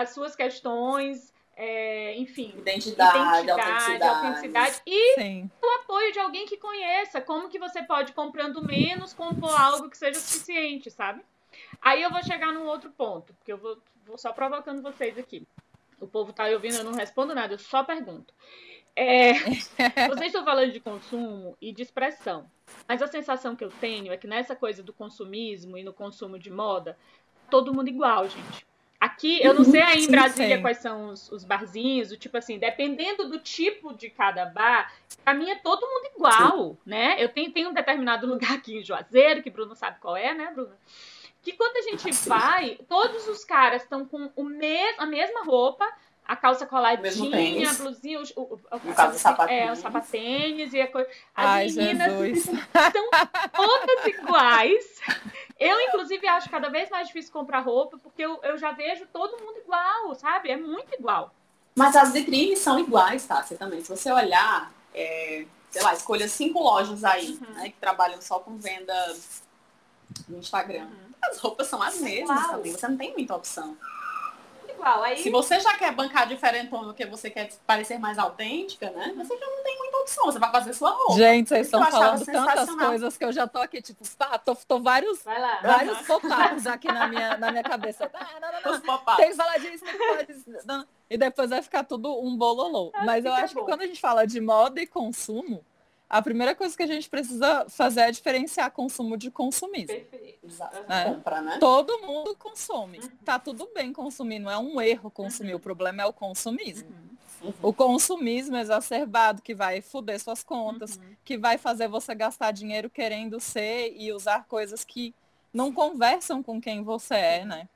as suas questões, é, enfim, Identidade, identidade, autenticidade. autenticidade e Sim. o apoio de alguém que conheça, como que você pode comprando menos compor algo que seja suficiente, sabe? Aí eu vou chegar num outro ponto, porque eu vou, vou só provocando vocês aqui. O povo tá aí ouvindo, eu não respondo nada, eu só pergunto. É, vocês estão falando de consumo e de expressão, mas a sensação que eu tenho é que nessa coisa do consumismo e no consumo de moda, todo mundo igual, gente. Aqui, eu não sei aí em Sim, Brasília sim. quais são os, os barzinhos, o tipo assim, dependendo do tipo de cada bar, pra mim é todo mundo igual, né? Eu tenho, tenho um determinado lugar aqui em Juazeiro, que Bruno sabe qual é, né, Bruno? Que quando a gente vai, todos os caras estão com o mes a mesma roupa, a calça coladinha, a blusinha, o, o, o, caso, o sapatênis. é, o sapatênis e a coisa. As Ai, meninas Jesus. são todas iguais. Eu, inclusive, acho cada vez mais difícil comprar roupa, porque eu, eu já vejo todo mundo igual, sabe? É muito igual. Mas as vitrines são iguais, tá? Você também. Se você olhar, é, sei lá, escolha cinco lojas aí, Uhum. né, que trabalham só com venda no Instagram. As roupas são as mesmas também. Você não tem muita opção. Igual. Aí Se você já quer bancar diferentona porque você quer parecer mais autêntica, né? Você já não tem muita opção. Você vai fazer sua roupa. Gente, vocês estão falando tantas coisas que eu já tô aqui, tipo, pá, tô, tô vários, vários focados aqui na minha, na minha cabeça. Ah, não, não, não. Os pop-ups. Tem que falar disso, tem que falar disso. Não. E depois vai ficar tudo um bololô. Ah, Mas eu acho bom. que quando a gente fala de moda e consumo, a primeira coisa que a gente precisa fazer é diferenciar consumo de consumismo. Perfeito. Exato. É. Compra, né? Todo mundo consome. Uhum. Tá tudo bem consumir, não é um erro consumir. Uhum. O problema é o consumismo. Uhum. O consumismo exacerbado que vai foder suas contas, Uhum. que vai fazer você gastar dinheiro querendo ser e usar coisas que não conversam com quem você é, né?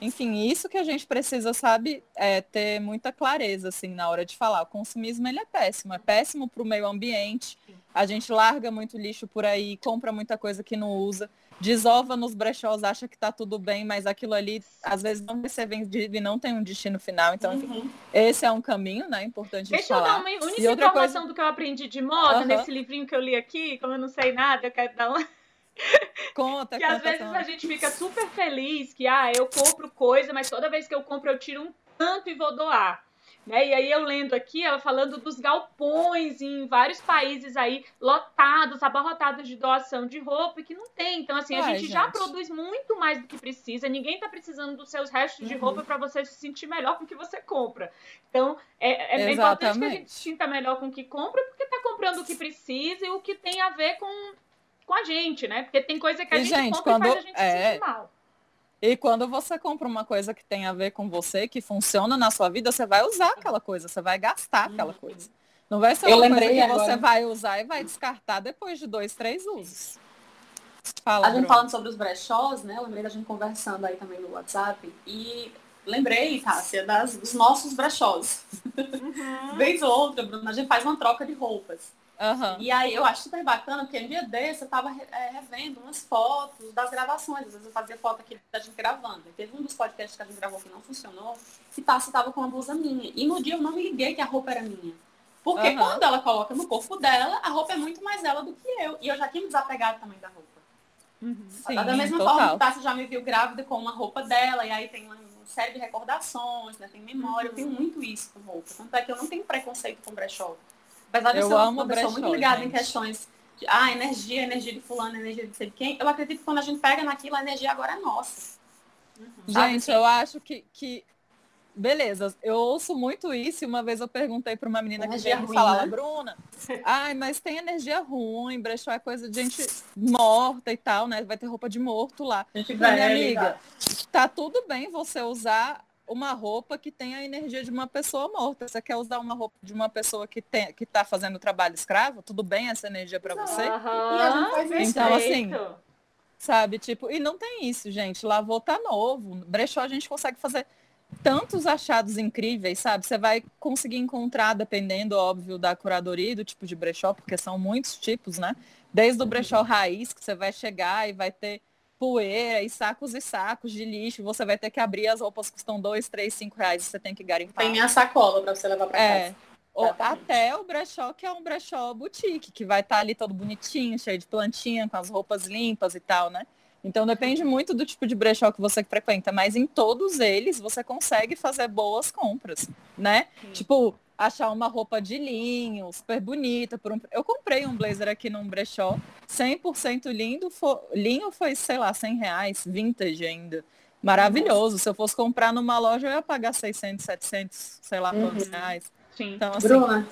Enfim, isso que a gente precisa, sabe, é ter muita clareza, assim, na hora de falar. O consumismo, ele é péssimo. É péssimo para o meio ambiente. A gente larga muito lixo por aí, compra muita coisa que não usa, desova nos brechós, acha que tá tudo bem, mas aquilo ali, às vezes, não vai ser vendido e não tem um destino final. Então, enfim, Uhum. esse é um caminho, né, importante de Deixa eu dar falar. uma única informação do que eu aprendi de moda Aham. nesse livrinho que eu li aqui, como eu não sei nada, eu quero dar uma Conta, que às conta, vezes conta. a gente fica super feliz que, ah, eu compro coisa, mas toda vez que eu compro eu tiro um tanto e vou doar. Né? E aí eu lendo aqui, ela falando dos galpões em vários países aí, lotados, abarrotados de doação de roupa, e que não tem. Então, assim, a Ué, gente, já gente. produz muito mais do que precisa. Ninguém tá precisando dos seus restos de Uhum. roupa para você se sentir melhor com o que você compra. Então, é, é importante que a gente se sinta melhor com o que compra, porque tá comprando o que precisa e o que tem a ver com, com a gente, né? Porque tem coisa que a E, gente, gente, compra e faz quando- a gente é. se sentir mal. E quando você compra uma coisa que tem a ver com você, que funciona na sua vida, você vai usar aquela coisa, você vai gastar aquela Uhum. coisa. Não vai ser Eu uma coisa lembrei que agora. você vai usar e vai descartar depois de dois, três usos. Fala, A gente Bruno. falando sobre os brechós, né? Eu lembrei da gente conversando aí também no WhatsApp. E lembrei, Tássia, das, dos nossos brechós. Uhum. Vez ou outra, Bruno, a gente faz uma troca de roupas. Aham. E aí eu acho super bacana, porque um dia desse eu tava é, revendo umas fotos das gravações. Às vezes eu fazia foto aqui da gente gravando. E teve um dos podcasts que a gente gravou que não funcionou, que Tássia tava com uma blusa minha. E no dia eu não me liguei que a roupa era minha. Porque Aham. quando ela coloca no corpo dela, a roupa é muito mais ela do que eu. E eu já tinha me desapegado também da roupa. Sim, da mesma forma total. que Tássia já me viu grávida com uma roupa dela, e aí tem uma série de recordações, né? Tem memória, eu tenho muito isso com roupa. Tanto é que eu não tenho preconceito com brechó. Apesar de eu, ser uma pessoa muito ligada em questões de ah, energia, energia de fulano, energia de sei quem, eu acredito que quando a gente pega naquilo, a energia agora é nossa. Sabe Gente, assim? eu acho que, que. Beleza, eu ouço muito isso e uma vez eu perguntei para uma menina que Energia veio me falar, né? "Ela, Bruna, ai, mas tem energia ruim, brechó é coisa de gente morta e tal, né? Vai ter roupa de morto lá. Gente Minha amiga, tá tudo bem você usar uma roupa que tem a energia de uma pessoa morta. Você quer usar uma roupa de uma pessoa que, tem, que tá fazendo trabalho escravo? Tudo bem essa energia para você? E a gente faz isso. Então, assim. Sabe? Tipo, e não tem isso, gente. Lavou tá novo. Brechó a gente consegue fazer tantos achados incríveis, sabe? Você vai conseguir encontrar, dependendo, óbvio, da curadoria e do tipo de brechó, porque são muitos tipos, né? Desde o brechó raiz, que você vai chegar e vai ter poeira e sacos e sacos de lixo. Você vai ter que abrir as roupas que custam dois, três, cinco reais você tem que garimpar. Tem minha sacola para você levar para É. casa. Ou Exatamente. até o brechó, que é um brechó boutique, que vai estar ali todo bonitinho, cheio de plantinha, com as roupas limpas e tal, né? Então depende muito do tipo de brechó que você frequenta, mas em todos eles você consegue fazer boas compras, né? Sim. Tipo, achar uma roupa de linho, super bonita. Por um... Eu comprei um blazer aqui num brechó, 100% lindo, fo... linho foi, sei lá, 100 reais, vintage ainda. Maravilhoso. Se eu fosse comprar numa loja, eu ia pagar 600, 700, sei lá quantos Uhum. reais. Sim. Então, assim, Bruna,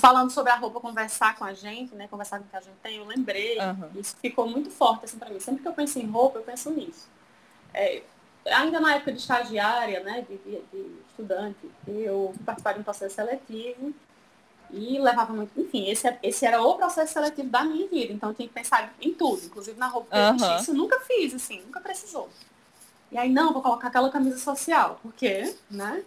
falando sobre a roupa conversar com a gente, né? Conversar com o que a gente tem, eu lembrei, Aham. isso ficou muito forte assim para mim. Sempre que eu penso em roupa, eu penso nisso. É, ainda na época de estagiária, né, de, de- de estudante, eu fui participar de um processo seletivo e levava muito, enfim, esse, esse era o processo seletivo da minha vida, então eu tinha que pensar em tudo, inclusive na roupa que vestir. Aham. Isso eu nunca fiz, assim, nunca precisou. E aí, não, vou colocar aquela camisa social, porque, né?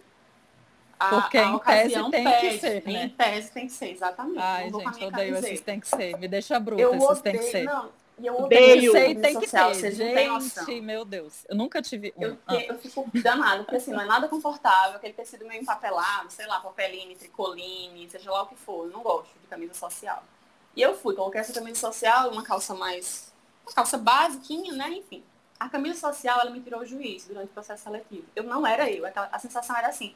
A, Porque a em tese tem que pede, ser, Em né? tese tem que ser, exatamente. Ai, gente, odeio esses tem que ser. Me deixa bruta, Eu esses odeio, tem que ser. não. E eu Odeio. Sei, camisa tem que social, ter. têm noção. Gente, meu Deus. Eu nunca tive um. Eu, Ah, eu fico danada, porque assim, não é nada confortável, aquele tecido meio empapelado, sei lá, papeline, tricoline, seja lá o que for. Eu não gosto de camisa social. E eu fui, coloquei essa camisa social, uma calça mais. Uma calça basiquinha, né? Enfim. A camisa social, ela me tirou o juízo durante o processo seletivo. Eu não era eu. aquela- A sensação era assim,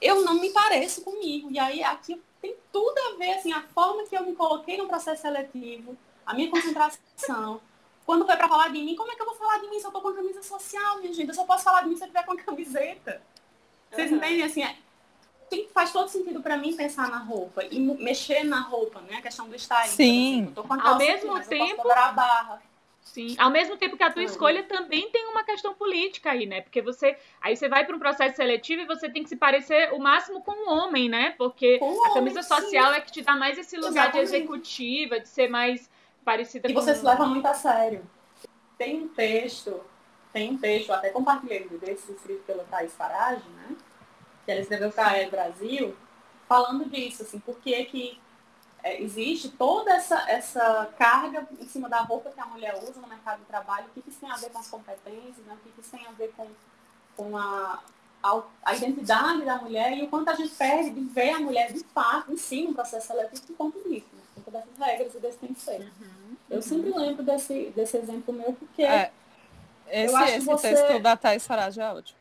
eu não me pareço comigo. E aí aqui tem tudo a ver, assim, a forma que eu me coloquei no processo seletivo, a minha concentração. Quando foi pra falar de mim, como é que eu vou falar de mim se eu tô com a camisa social, minha gente? Eu só posso falar de mim se eu tiver com a camiseta. Vocês Uhum. entendem, assim, é, tem, faz todo sentido pra mim pensar na roupa e mexer na roupa, né? A questão do styling. Sim. exemplo. Eu tô com a Ao mesmo aqui, tempo- a barra. Sim. Ao mesmo tempo que a tua Uhum. escolha também tem uma questão política aí, né? Porque você. Aí você vai para um processo seletivo e você tem que se parecer o máximo com um homem, né? Porque Com a camisa homem, sim. social é que te dá mais esse lugar de Exatamente. executiva, de ser mais parecida E com você se leva muito a sério. Tem um texto, tem um texto, até compartilhei desse escrito pela Thais Farage, né? Que ela escreveu para a Brasil, falando disso, assim, por que que é, existe toda essa, essa carga em cima da roupa que a mulher usa no mercado de trabalho, o que, que isso tem a ver com as competências, né? o que, que isso tem a ver com, com a, a, a identidade da mulher e o quanto a gente perde de ver a mulher de fato em si no processo seletivo conta disso, né? Dessas regras e desse ser. Uhum. Eu sempre lembro desse, desse exemplo meu, porque É, Esse, acho que esse você- texto da Thais Farage é ótimo.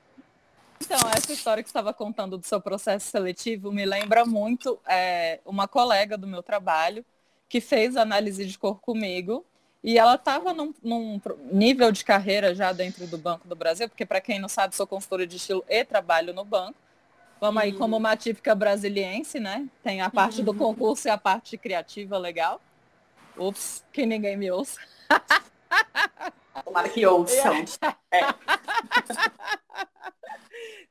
Então, essa história que você estava contando do seu processo seletivo me lembra muito é, uma colega do meu trabalho que fez análise de cor comigo e ela estava num, num nível de carreira já dentro do Banco do Brasil, porque para quem não sabe, sou consultora de estilo e trabalho no banco. Vamos aí Uhum. como uma típica brasiliense, né? Tem a parte do concurso e a parte criativa legal. Ups, que ninguém me ouça. tomara que ouçam.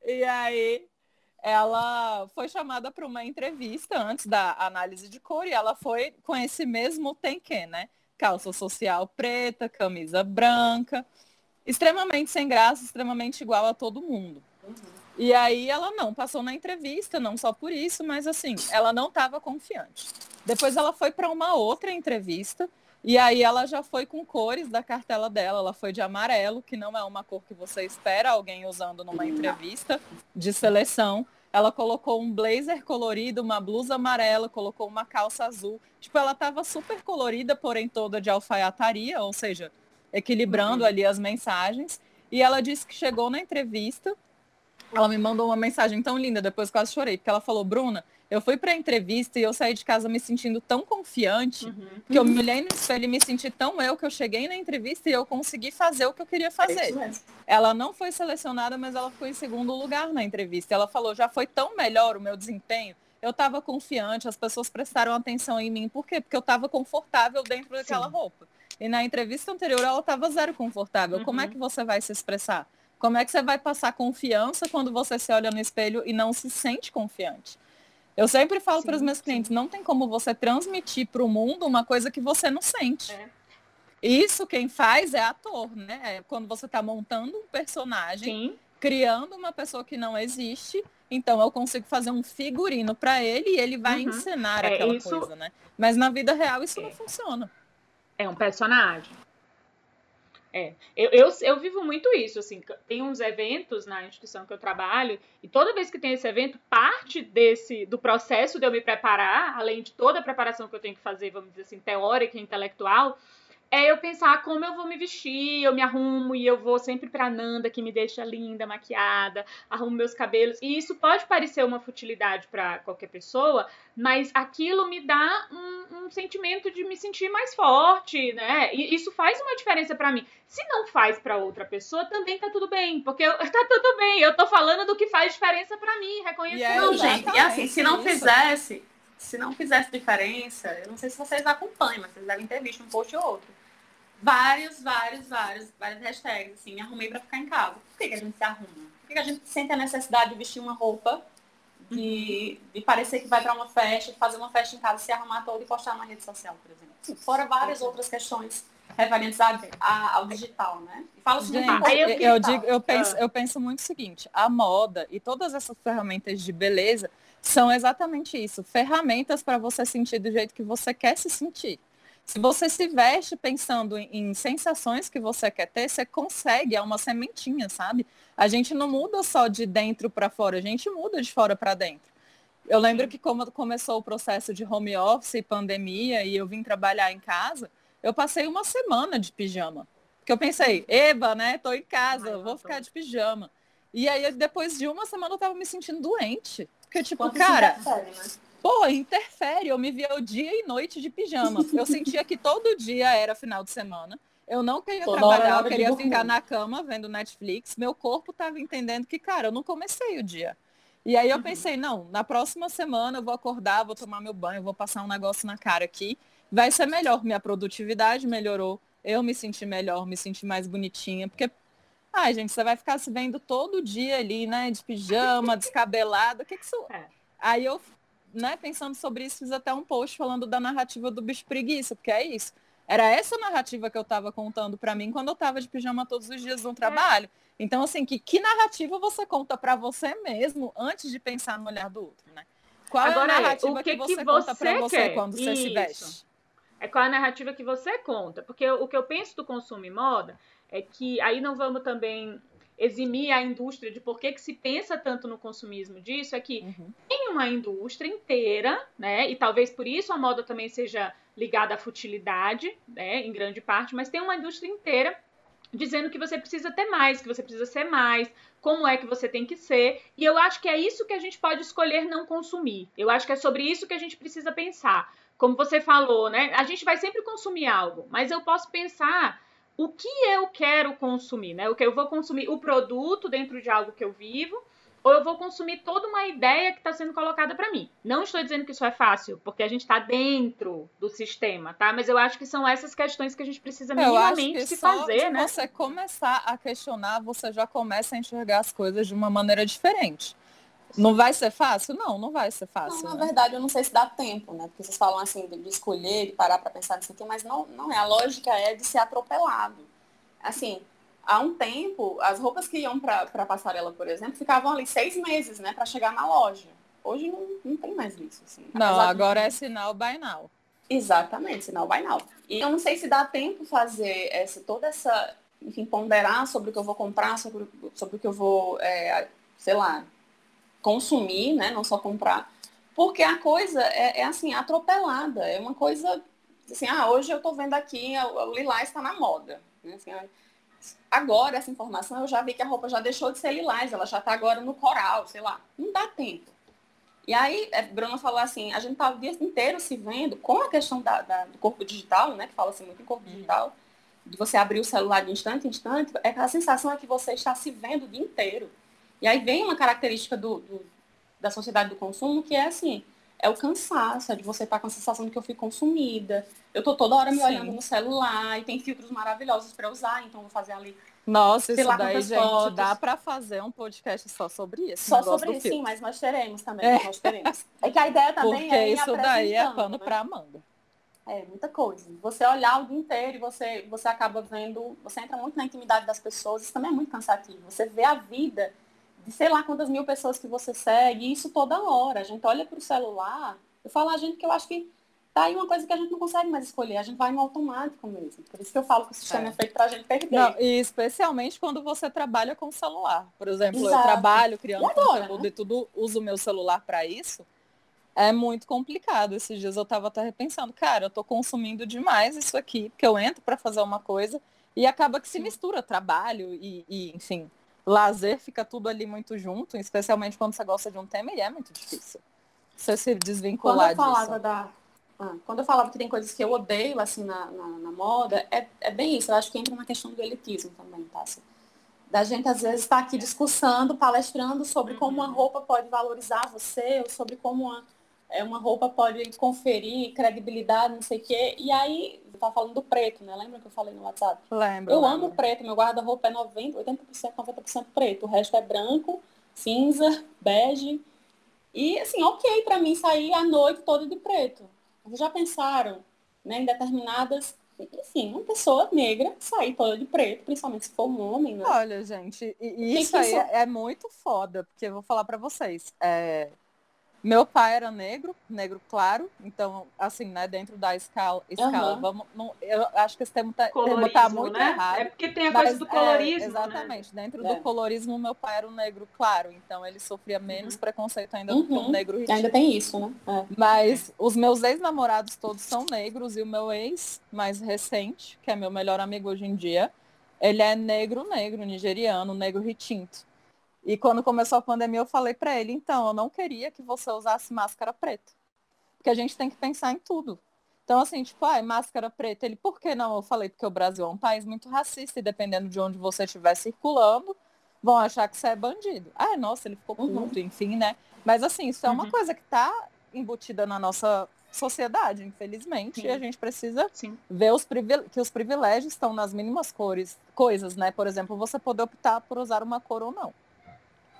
E aí ela foi chamada para uma entrevista antes da análise de cor e ela foi com esse mesmo tem que, né? Calça social preta, camisa branca, extremamente sem graça, extremamente igual a todo mundo. E aí ela não passou na entrevista, não só por isso, mas assim, ela não estava confiante. Depois ela foi para uma outra entrevista e aí ela já foi com cores da cartela dela. Ela foi de amarelo, que não é uma cor que você espera alguém usando numa entrevista de seleção. Ela colocou um blazer colorido, uma blusa amarela, colocou uma calça azul. Tipo, ela estava super colorida, porém toda de alfaiataria, ou seja, equilibrando Uhum. ali as mensagens. E ela disse que chegou na entrevista, ela me mandou uma mensagem tão linda, depois quase chorei, porque ela falou, Bruna, eu fui para a entrevista e eu saí de casa me sentindo tão confiante Uhum. que eu me olhei no espelho e me senti tão eu que eu cheguei na entrevista e eu consegui fazer o que eu queria É fazer. mesmo. Ela não foi selecionada, mas ela ficou em segundo lugar na entrevista. Ela falou, já foi tão melhor o meu desempenho. Eu estava confiante, as pessoas prestaram atenção em mim. Por quê? Porque eu estava confortável dentro daquela Sim. roupa. E na entrevista anterior ela estava zero confortável. Como é Uhum. que você vai se expressar? Como é que você vai passar confiança quando você se olha no espelho e não se sente confiante? Eu sempre falo para os meus clientes, não tem como você transmitir para o mundo uma coisa que você não sente. É. Isso quem faz é ator, né? É quando você está montando um personagem, Sim. criando uma pessoa que não existe, então eu consigo fazer um figurino para ele e ele vai Uhum. encenar É, aquela isso- coisa, né? Mas na vida real isso É. não funciona. É um personagem. É, eu, eu, eu vivo muito isso, assim, tem uns eventos na instituição que eu trabalho, e toda vez que tem esse evento, parte desse, do processo de eu me preparar, além de toda a preparação que eu tenho que fazer, vamos dizer assim, teórica e intelectual, é eu pensar como eu vou me vestir, eu me arrumo e eu vou sempre pra Nanda, que me deixa linda, maquiada, arrumo meus cabelos. E isso pode parecer uma futilidade para qualquer pessoa, mas aquilo me dá um, um, sentimento de me sentir mais forte, né? E isso faz uma diferença para mim. Se não faz para outra pessoa, também tá tudo bem, porque eu, tá tudo bem. Eu tô falando do que faz diferença para mim, reconhecendo. Não, gente, e assim, se não fizesse, se não fizesse diferença, eu não sei se vocês acompanham, mas vocês devem ter visto um post ou outro vários, vários, vários, várias hashtags, assim, me arrumei para ficar em casa. Por que, que a gente se arruma? Por que, que a gente sente a necessidade de vestir uma roupa, de, de parecer que vai para uma festa, de fazer uma festa em casa, se arrumar todo e postar na rede social, por exemplo? Fora várias outras questões referentes a, ao digital, né? E fala Gente, eu, eu, digo, eu, penso, eu penso muito o seguinte, a moda e todas essas ferramentas de beleza são exatamente isso, ferramentas para você sentir do jeito que você quer se sentir. Se você se veste pensando em, sensações que você quer ter, você consegue, é uma sementinha, sabe? A gente não muda só de dentro para fora, a gente muda de fora para dentro. Eu lembro que como começou o processo de home office e pandemia e eu vim trabalhar em casa, eu passei uma semana de pijama. Porque eu pensei, eba, né? Tô em casa, vou ficar de pijama. E aí, depois de uma semana, eu tava me sentindo doente. Porque, tipo, Quanto cara. Né? Pô, interfere. Eu me via o dia e noite de pijama. Eu sentia que todo dia era final de semana. Eu não queria Toda trabalhar, eu queria ficar na cama vendo Netflix. Meu corpo estava entendendo que, cara, eu não comecei o dia. E aí eu uhum. pensei, não, na próxima semana eu vou acordar, vou tomar meu banho, vou passar um negócio na cara aqui. Vai ser melhor. Minha produtividade melhorou. Eu me senti melhor, me senti mais bonitinha. Porque, ai, gente, você vai ficar se vendo todo dia ali, né? De pijama, descabelada. O que que isso... É. Aí eu né, pensando sobre isso, fiz até um post falando da narrativa do bicho preguiça, porque é isso. Era essa narrativa que eu estava contando para mim quando eu estava de pijama todos os dias no trabalho. Então, assim, que, que narrativa você conta para você mesmo antes de pensar no olhar do outro, né? Qual Agora, é a narrativa que, que, você, que conta para você quando você isso. se veste? É qual a narrativa que você conta. Porque o que eu penso do consumo e moda é que aí não vamos também eximir a indústria de por que, que se pensa tanto no consumismo disso, é que uhum. tem uma indústria inteira, né? E talvez por isso a moda também seja ligada à futilidade, né? Em grande parte, mas tem uma indústria inteira dizendo que você precisa ter mais, que você precisa ser mais, como é que você tem que ser. E eu acho que é isso que a gente pode escolher não consumir. Eu acho que é sobre isso que a gente precisa pensar. Como você falou, né? A gente vai sempre consumir algo, mas eu posso pensar o que eu quero consumir, né? O que eu vou consumir o produto dentro de algo que eu vivo, ou eu vou consumir toda uma ideia que está sendo colocada para mim. Não estou dizendo que isso é fácil, porque a gente está dentro do sistema, tá? Mas eu acho que são essas questões que a gente precisa minimamente se fazer, né? Se você começar a questionar, você já começa a enxergar as coisas de uma maneira diferente. Não vai ser fácil? Não, não vai ser fácil. Não, na né? verdade, eu não sei se dá tempo, né? Porque vocês falam assim de, escolher, de parar para pensar nisso aqui, mas não, não é. A lógica é de ser atropelado. Assim, há um tempo, as roupas que iam para a passarela, por exemplo, ficavam ali seis meses, né, para chegar na loja. Hoje não, não tem mais isso. Assim. Não, agora de... é sinal by now. Exatamente, sinal by now. E eu não sei se dá tempo fazer essa, toda essa, enfim, ponderar sobre o que eu vou comprar, sobre, sobre o que eu vou, é, sei lá, consumir, né? Não só comprar. Porque a coisa é, é assim, atropelada. É uma coisa assim, ah, hoje eu tô vendo aqui, o lilás está na moda. Né? Assim, agora, essa informação, eu já vi que a roupa já deixou de ser lilás, ela já está agora no coral, sei lá. Não dá tempo. E aí, é, Bruna falou assim, a gente tá o dia inteiro se vendo com a questão da, da do corpo digital, né? Que fala-se muito em corpo uhum. digital, de você abrir o celular de instante em instante, é a sensação é que você está se vendo o dia inteiro. E aí vem uma característica do, do, da sociedade do consumo que é assim, é o cansaço, é de você estar tá com a sensação de que eu fui consumida. Eu tô toda hora me Sim. olhando no celular e tem filtros maravilhosos para usar, então vou fazer ali. Nossa, isso daí, gente, fotos. dá para fazer um podcast só sobre isso. Só sobre isso, sim, mas nós teremos também, é. nós teremos. É que a ideia também Porque é isso daí é pano né? para Amanda. É, muita coisa. Você olhar o dia inteiro e você, você acaba vendo, você entra muito na intimidade das pessoas, isso também é muito cansativo. Você vê a vida de sei lá quantas mil pessoas que você segue, isso toda hora. A gente olha para o celular, eu falo a gente que eu acho que tá aí uma coisa que a gente não consegue mais escolher, a gente vai no automático mesmo. Por isso que eu falo que o sistema é, é feito para a gente perder. Não, e especialmente quando você trabalha com celular. Por exemplo, Exato. eu trabalho criando agora, conteúdo né? e tudo, uso o meu celular para isso. é muito complicado. Esses dias eu tava até repensando, cara, eu tô consumindo demais isso aqui, porque eu entro para fazer uma coisa e acaba que se mistura trabalho e, e, enfim, lazer fica tudo ali muito junto, especialmente quando você gosta de um tema e é muito difícil. Você se Quando desvincular eu falava disso. da. ah, quando eu falava que tem coisas que eu odeio, assim, na, na, na moda, é, é bem isso. Eu acho que entra na questão do elitismo também, tá? Assim, Da gente, às vezes, estar aqui discussando, palestrando sobre como uma roupa pode valorizar você, ou sobre como uma, é, uma roupa pode conferir credibilidade, não sei o quê. E aí, eu tava falando do preto, né? Lembra que eu falei no WhatsApp? Lembro. Eu lembro. amo preto, meu guarda-roupa é 90, 80%, 90% preto. O resto é branco, cinza, bege. E assim, ok pra mim sair a noite toda de preto. Vocês já pensaram, né, em determinadas, enfim, uma pessoa negra sair toda de preto, principalmente se for um homem, né? Olha, gente, isso aí é, é muito foda, porque eu vou falar pra vocês. é, meu pai era negro, negro claro, então, assim, né, dentro da escala, escala Aham. vamos, não- eu acho que esse termo tá, termo tá muito né? errado. É porque tem a mas, coisa do é, colorismo, né? exatamente, dentro É. do colorismo, meu pai era um negro claro, então ele sofria menos preconceito ainda do que Uhum. um negro Ainda retinto. tem isso, né? É. Mas os meus ex-namorados todos são negros e o meu ex mais recente, que é meu melhor amigo hoje em dia, ele é negro, negro, nigeriano, negro retinto. E quando começou a pandemia eu falei pra ele, então, eu não queria que você usasse máscara preta. Porque a gente tem que pensar em tudo. Então, assim, tipo, ai, máscara preta, ele, por que não? Eu falei, porque o Brasil é um país muito racista e dependendo de onde você estiver circulando, vão achar que você é bandido. Ah, nossa, ele ficou Uhum. puto, enfim, né? Mas assim, isso é uma Uhum. coisa que tá embutida na nossa sociedade, infelizmente, Sim. e a gente precisa Sim. ver os que os privilégios estão nas mínimas cores, coisas, né? Por exemplo, você poder optar por usar uma cor ou não.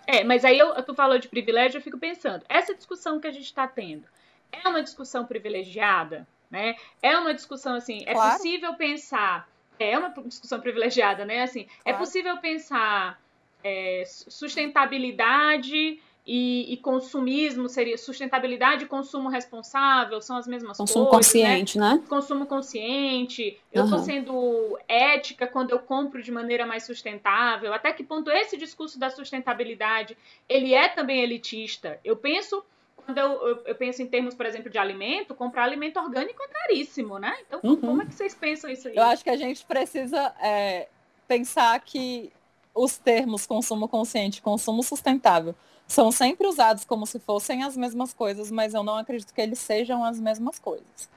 É, mas aí eu, tu falou de privilégio, eu fico pensando, essa discussão que a gente está tendo é uma discussão privilegiada, né? É uma discussão assim, é Claro. possível pensar, é uma discussão privilegiada, né? Assim, é Claro. possível pensar é, sustentabilidade e, e consumismo seria sustentabilidade e consumo responsável são as mesmas Consumo coisas, né? consciente, né? consumo consciente, eu estou Aham. sendo ética quando eu compro de maneira mais sustentável, até que ponto esse discurso da sustentabilidade, ele é também elitista. Eu penso, quando eu, eu, eu penso em termos, por exemplo, de alimento, comprar alimento orgânico é caríssimo, né? Então, Uhum. como é que vocês pensam isso aí? Eu acho que a gente precisa é, pensar que os termos consumo consciente e consumo sustentável são sempre usados como se fossem as mesmas coisas, mas eu não acredito que eles sejam as mesmas coisas.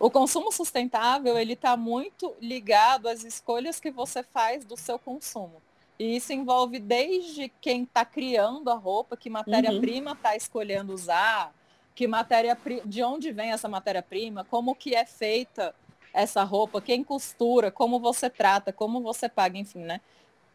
O consumo sustentável, ele está muito ligado às escolhas que você faz do seu consumo. E isso envolve desde quem está criando a roupa, que matéria-prima está escolhendo usar, que matéria de onde vem essa matéria-prima, como que é feita essa roupa, quem costura, como você trata, como você paga, enfim, né?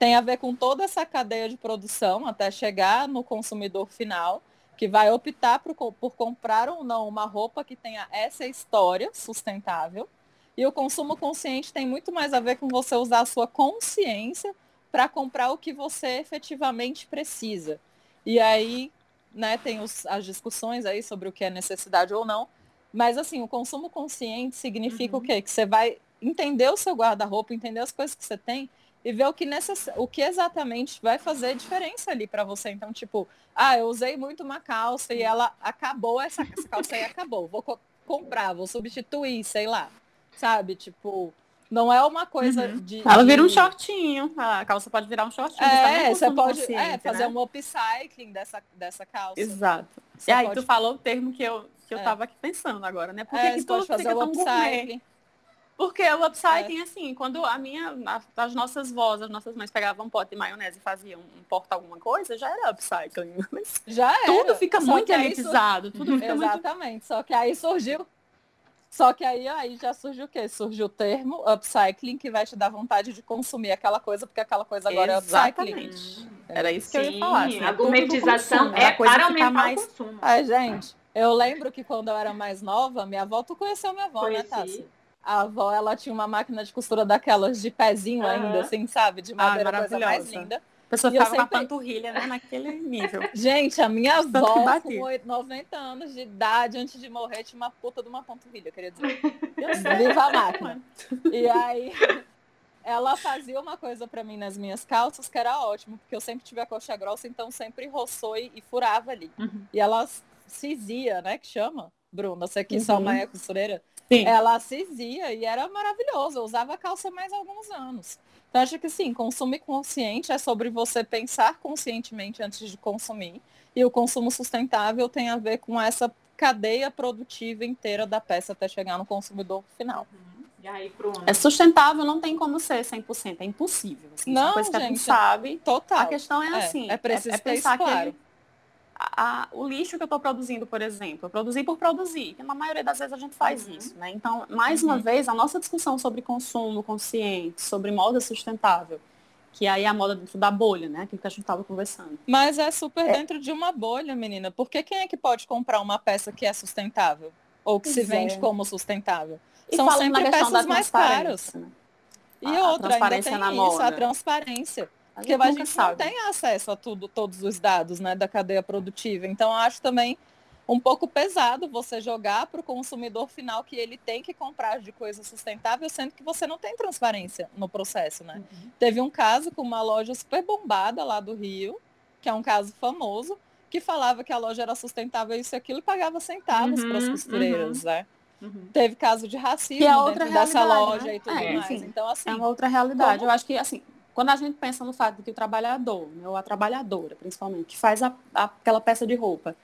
Tem a ver com toda essa cadeia de produção até chegar no consumidor final, que vai optar por, por comprar ou não uma roupa que tenha essa história sustentável. E o consumo consciente tem muito mais a ver com você usar a sua consciência para comprar o que você efetivamente precisa. E aí, né, tem os- as discussões aí sobre o que é necessidade ou não. Mas assim, o consumo consciente significa o quê? Que você vai entender o seu guarda-roupa, entender as coisas que você tem e ver o que, necess... o que exatamente vai fazer diferença ali para você. Então, tipo, ah, eu usei muito uma calça e ela acabou, essa, essa calça aí acabou. Vou co- comprar, vou substituir, sei lá. Sabe? Tipo, não é uma coisa Uhum. de. Ela vira um shortinho. A calça pode virar um shortinho. É, você consumo pode é, fazer né? um upcycling dessa, dessa calça. Exato. Você e aí, pode- tu falou o termo que eu, que eu É. tava aqui pensando agora, né? Por que, é, que você pode fazer fica um tão gourmet? Porque o upcycling, assim, quando a minha, a- as nossas vós, as nossas mães pegavam um pote de maionese e faziam um porta alguma coisa, já era upcycling. Mas Já era. tudo fica Só muito aí sur- elitizado, tudo fica muito... Exatamente. Só que aí surgiu. Só que aí, aí já surgiu o quê? Surgiu o termo upcycling que vai te dar vontade de consumir aquela coisa, porque aquela coisa agora é upcycling. Exatamente. Era isso que eu Sim, ia falar. assim, é a gourmetização é para aumentar mais... o consumo. Ai, gente, eu lembro que quando eu era mais nova, minha avó, tu conheceu minha avó, né, Conheci. Tassi? A avó, ela tinha uma máquina de costura daquelas de pezinho Aham. ainda, assim, sabe? De madeira, coisa mais linda. A pessoa E ficava sempre- panturrilha né, naquele nível. Gente, a minha avó, com oito- 90 anos de idade, antes de morrer, tinha uma puta de uma panturrilha, queria dizer. Viva a máquina. E aí, ela fazia uma coisa pra mim nas minhas calças que era ótimo, porque eu sempre tive a coxa grossa, então sempre roçou e, e furava ali. Uhum. E ela cisia, né? Que chama, Bruna, você que só Uhum. mãe é costureira. Sim. Ela cisia e era maravilhoso. Eu usava calça mais alguns anos. Então, acho que sim, consumir consciente é sobre você pensar conscientemente antes de consumir. E o consumo sustentável tem a ver com essa cadeia produtiva inteira da peça até chegar no consumidor final. E aí, Bruna? É sustentável, não tem como ser 100%, é impossível. Assim, Não, Não, coisa que a gente gente, sabe. Total. A questão é É, assim, é preciso ter isso pensar que claro. ele- a- a- o lixo que eu estou produzindo, por exemplo, eu produzi por produzir, que na maioria das vezes a gente faz Uhum. isso, né? Então, mais uma Uhum. vez, a nossa discussão sobre consumo consciente, sobre moda sustentável, que aí é a moda dentro da bolha, né? Aquilo que a gente estava conversando. Mas é super dentro de uma bolha, menina. Porque quem é que pode comprar uma peça que é sustentável? Ou que se Pois vende é. como sustentável? E São sempre peças mais caras. né? E A- a outra, ainda transparência tem na isso, a moda. transparência. A Porque a gente não sabe. tem acesso a tudo, todos os dados né, da cadeia produtiva. Então, eu acho também um pouco pesado você jogar para o consumidor final que ele tem que comprar de coisa sustentável, sendo que você não tem transparência no processo, né? Uhum. Teve um caso com uma loja super bombada lá do Rio, que é um caso famoso, que falava que a loja era sustentável isso e aquilo e pagava centavos para as Uhum, costureiras, né? Uhum. Teve caso de racismo é dentro dessa loja né? e tudo É, mais. enfim, então, assim, É uma outra realidade. como- Eu acho que, assim, quando a gente pensa no fato de que o trabalhador, né, ou a trabalhadora, principalmente, que faz a- a- aquela peça de roupa,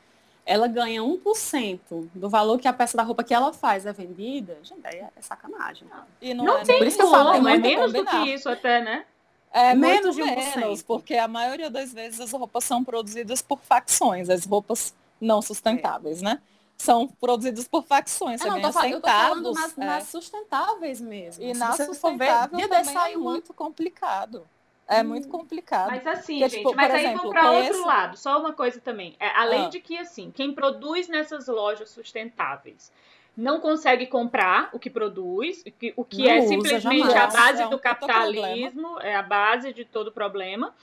ela ganha 1% do valor que a peça da roupa que ela faz é vendida, gente, aí é, é sacanagem. e não, Não é tem Por isso que eu falo, tem é menos do que isso até, né? É Menos de 1%. menos, porque a maioria das vezes as roupas são produzidas por facções, as roupas não sustentáveis, né? São produzidas por facções, você É, não, tô, eu tô falando nas, é. nas sustentáveis mesmo. E na ver, sustentável desse também é muito complicado. É muito complicado. Mas assim, Porque, gente, tipo, mas por aí exemplo, vamos para outro lado. Só uma coisa também. É, além Ah. de que, assim, quem produz nessas lojas sustentáveis não consegue comprar o que produz, o que, o que Não é usa simplesmente jamais. a base É um do capitalismo, é a base de todo problema.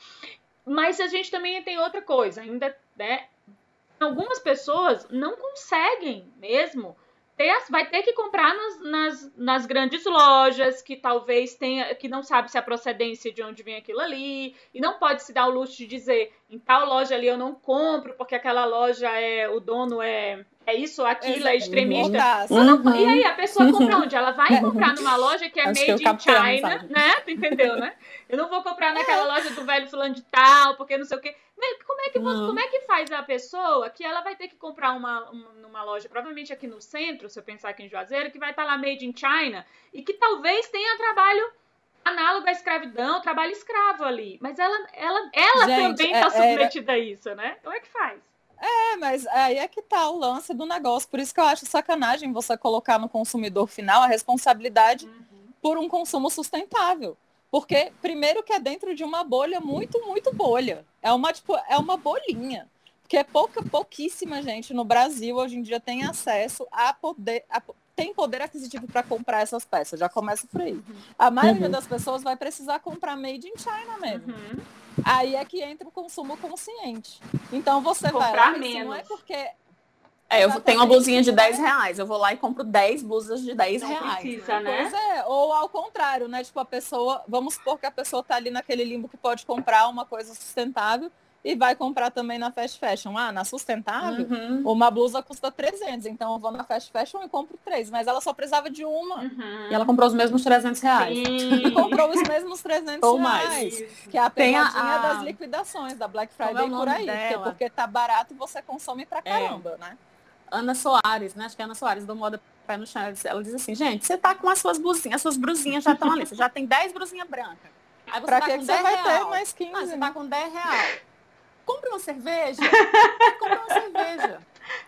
Mas a gente também tem outra coisa, ainda, né? Algumas pessoas não conseguem mesmo ter, vai ter que comprar nas, nas, nas grandes lojas, que talvez tenha, que não sabe se a procedência de onde vem aquilo ali, e não pode se dar o luxo de dizer, em tal loja ali eu não compro, porque aquela loja é, o dono é, é isso, aquilo, é extremista. Uhum. E aí, a pessoa compra onde? Ela vai comprar numa loja que é Acho que eu made in captei a China, né? Tu entendeu, né? Eu não vou comprar naquela loja do velho fulano de tal, porque não sei o quê. Como é que, você- Uhum. como é que faz a pessoa que ela vai ter que comprar uma, uma- numa loja, provavelmente aqui no centro, se eu pensar aqui em Juazeiro, que vai estar lá made in China, e que talvez tenha trabalho análogo à escravidão, trabalho escravo ali. Mas ela, ela, ela Gente, também é- está era- submetida a isso, né? Como é que faz? É, mas aí é que tá o lance do negócio. Por isso que eu acho sacanagem você colocar no consumidor final a responsabilidade por um consumo sustentável. Porque, primeiro, que é dentro de uma bolha muito, muito bolha. É uma, tipo, é uma bolinha. Porque pouca, pouquíssima gente no Brasil hoje em dia tem acesso a poder. a tem poder aquisitivo para comprar essas peças. Já começa por aí. A maioria Uhum. das pessoas vai precisar comprar made in China mesmo. Uhum. Aí é que entra o consumo consciente. Então você vai Comprar lá, isso não é menos. porque É, eu tenho uma blusinha de né? 10 reais. Eu vou lá e compro 10 blusas de 10 Não reais. precisa, né? Pois é, ou ao contrário, né? Tipo, a pessoa, vamos supor que a pessoa tá ali naquele limbo que pode comprar uma coisa sustentável e vai comprar também na fast fashion. Ah, na sustentável, Uhum. uma blusa custa 300, então eu vou na fast fashion e compro três, mas ela só precisava de uma. Uhum. E ela comprou os mesmos 300 reais. E Sim. comprou os mesmos 300 Ou mais. reais. Que é a pegadinha a- das liquidações, da Black é Friday o por aí. Porque, porque tá barato e você consome pra caramba, né? Ana Soares, né? Acho que é Ana Soares do Moda Pé no Chão. Ela diz- assim, gente, você tá com as suas blusinhas, as suas brusinhas já estão ali. Você já tem 10 brusinhas brancas. Aí você Pra tá que, com que 10 você vai ter real. mais 15, Ah, você né? tá com 10 real. Compre uma cerveja. Compre uma cerveja.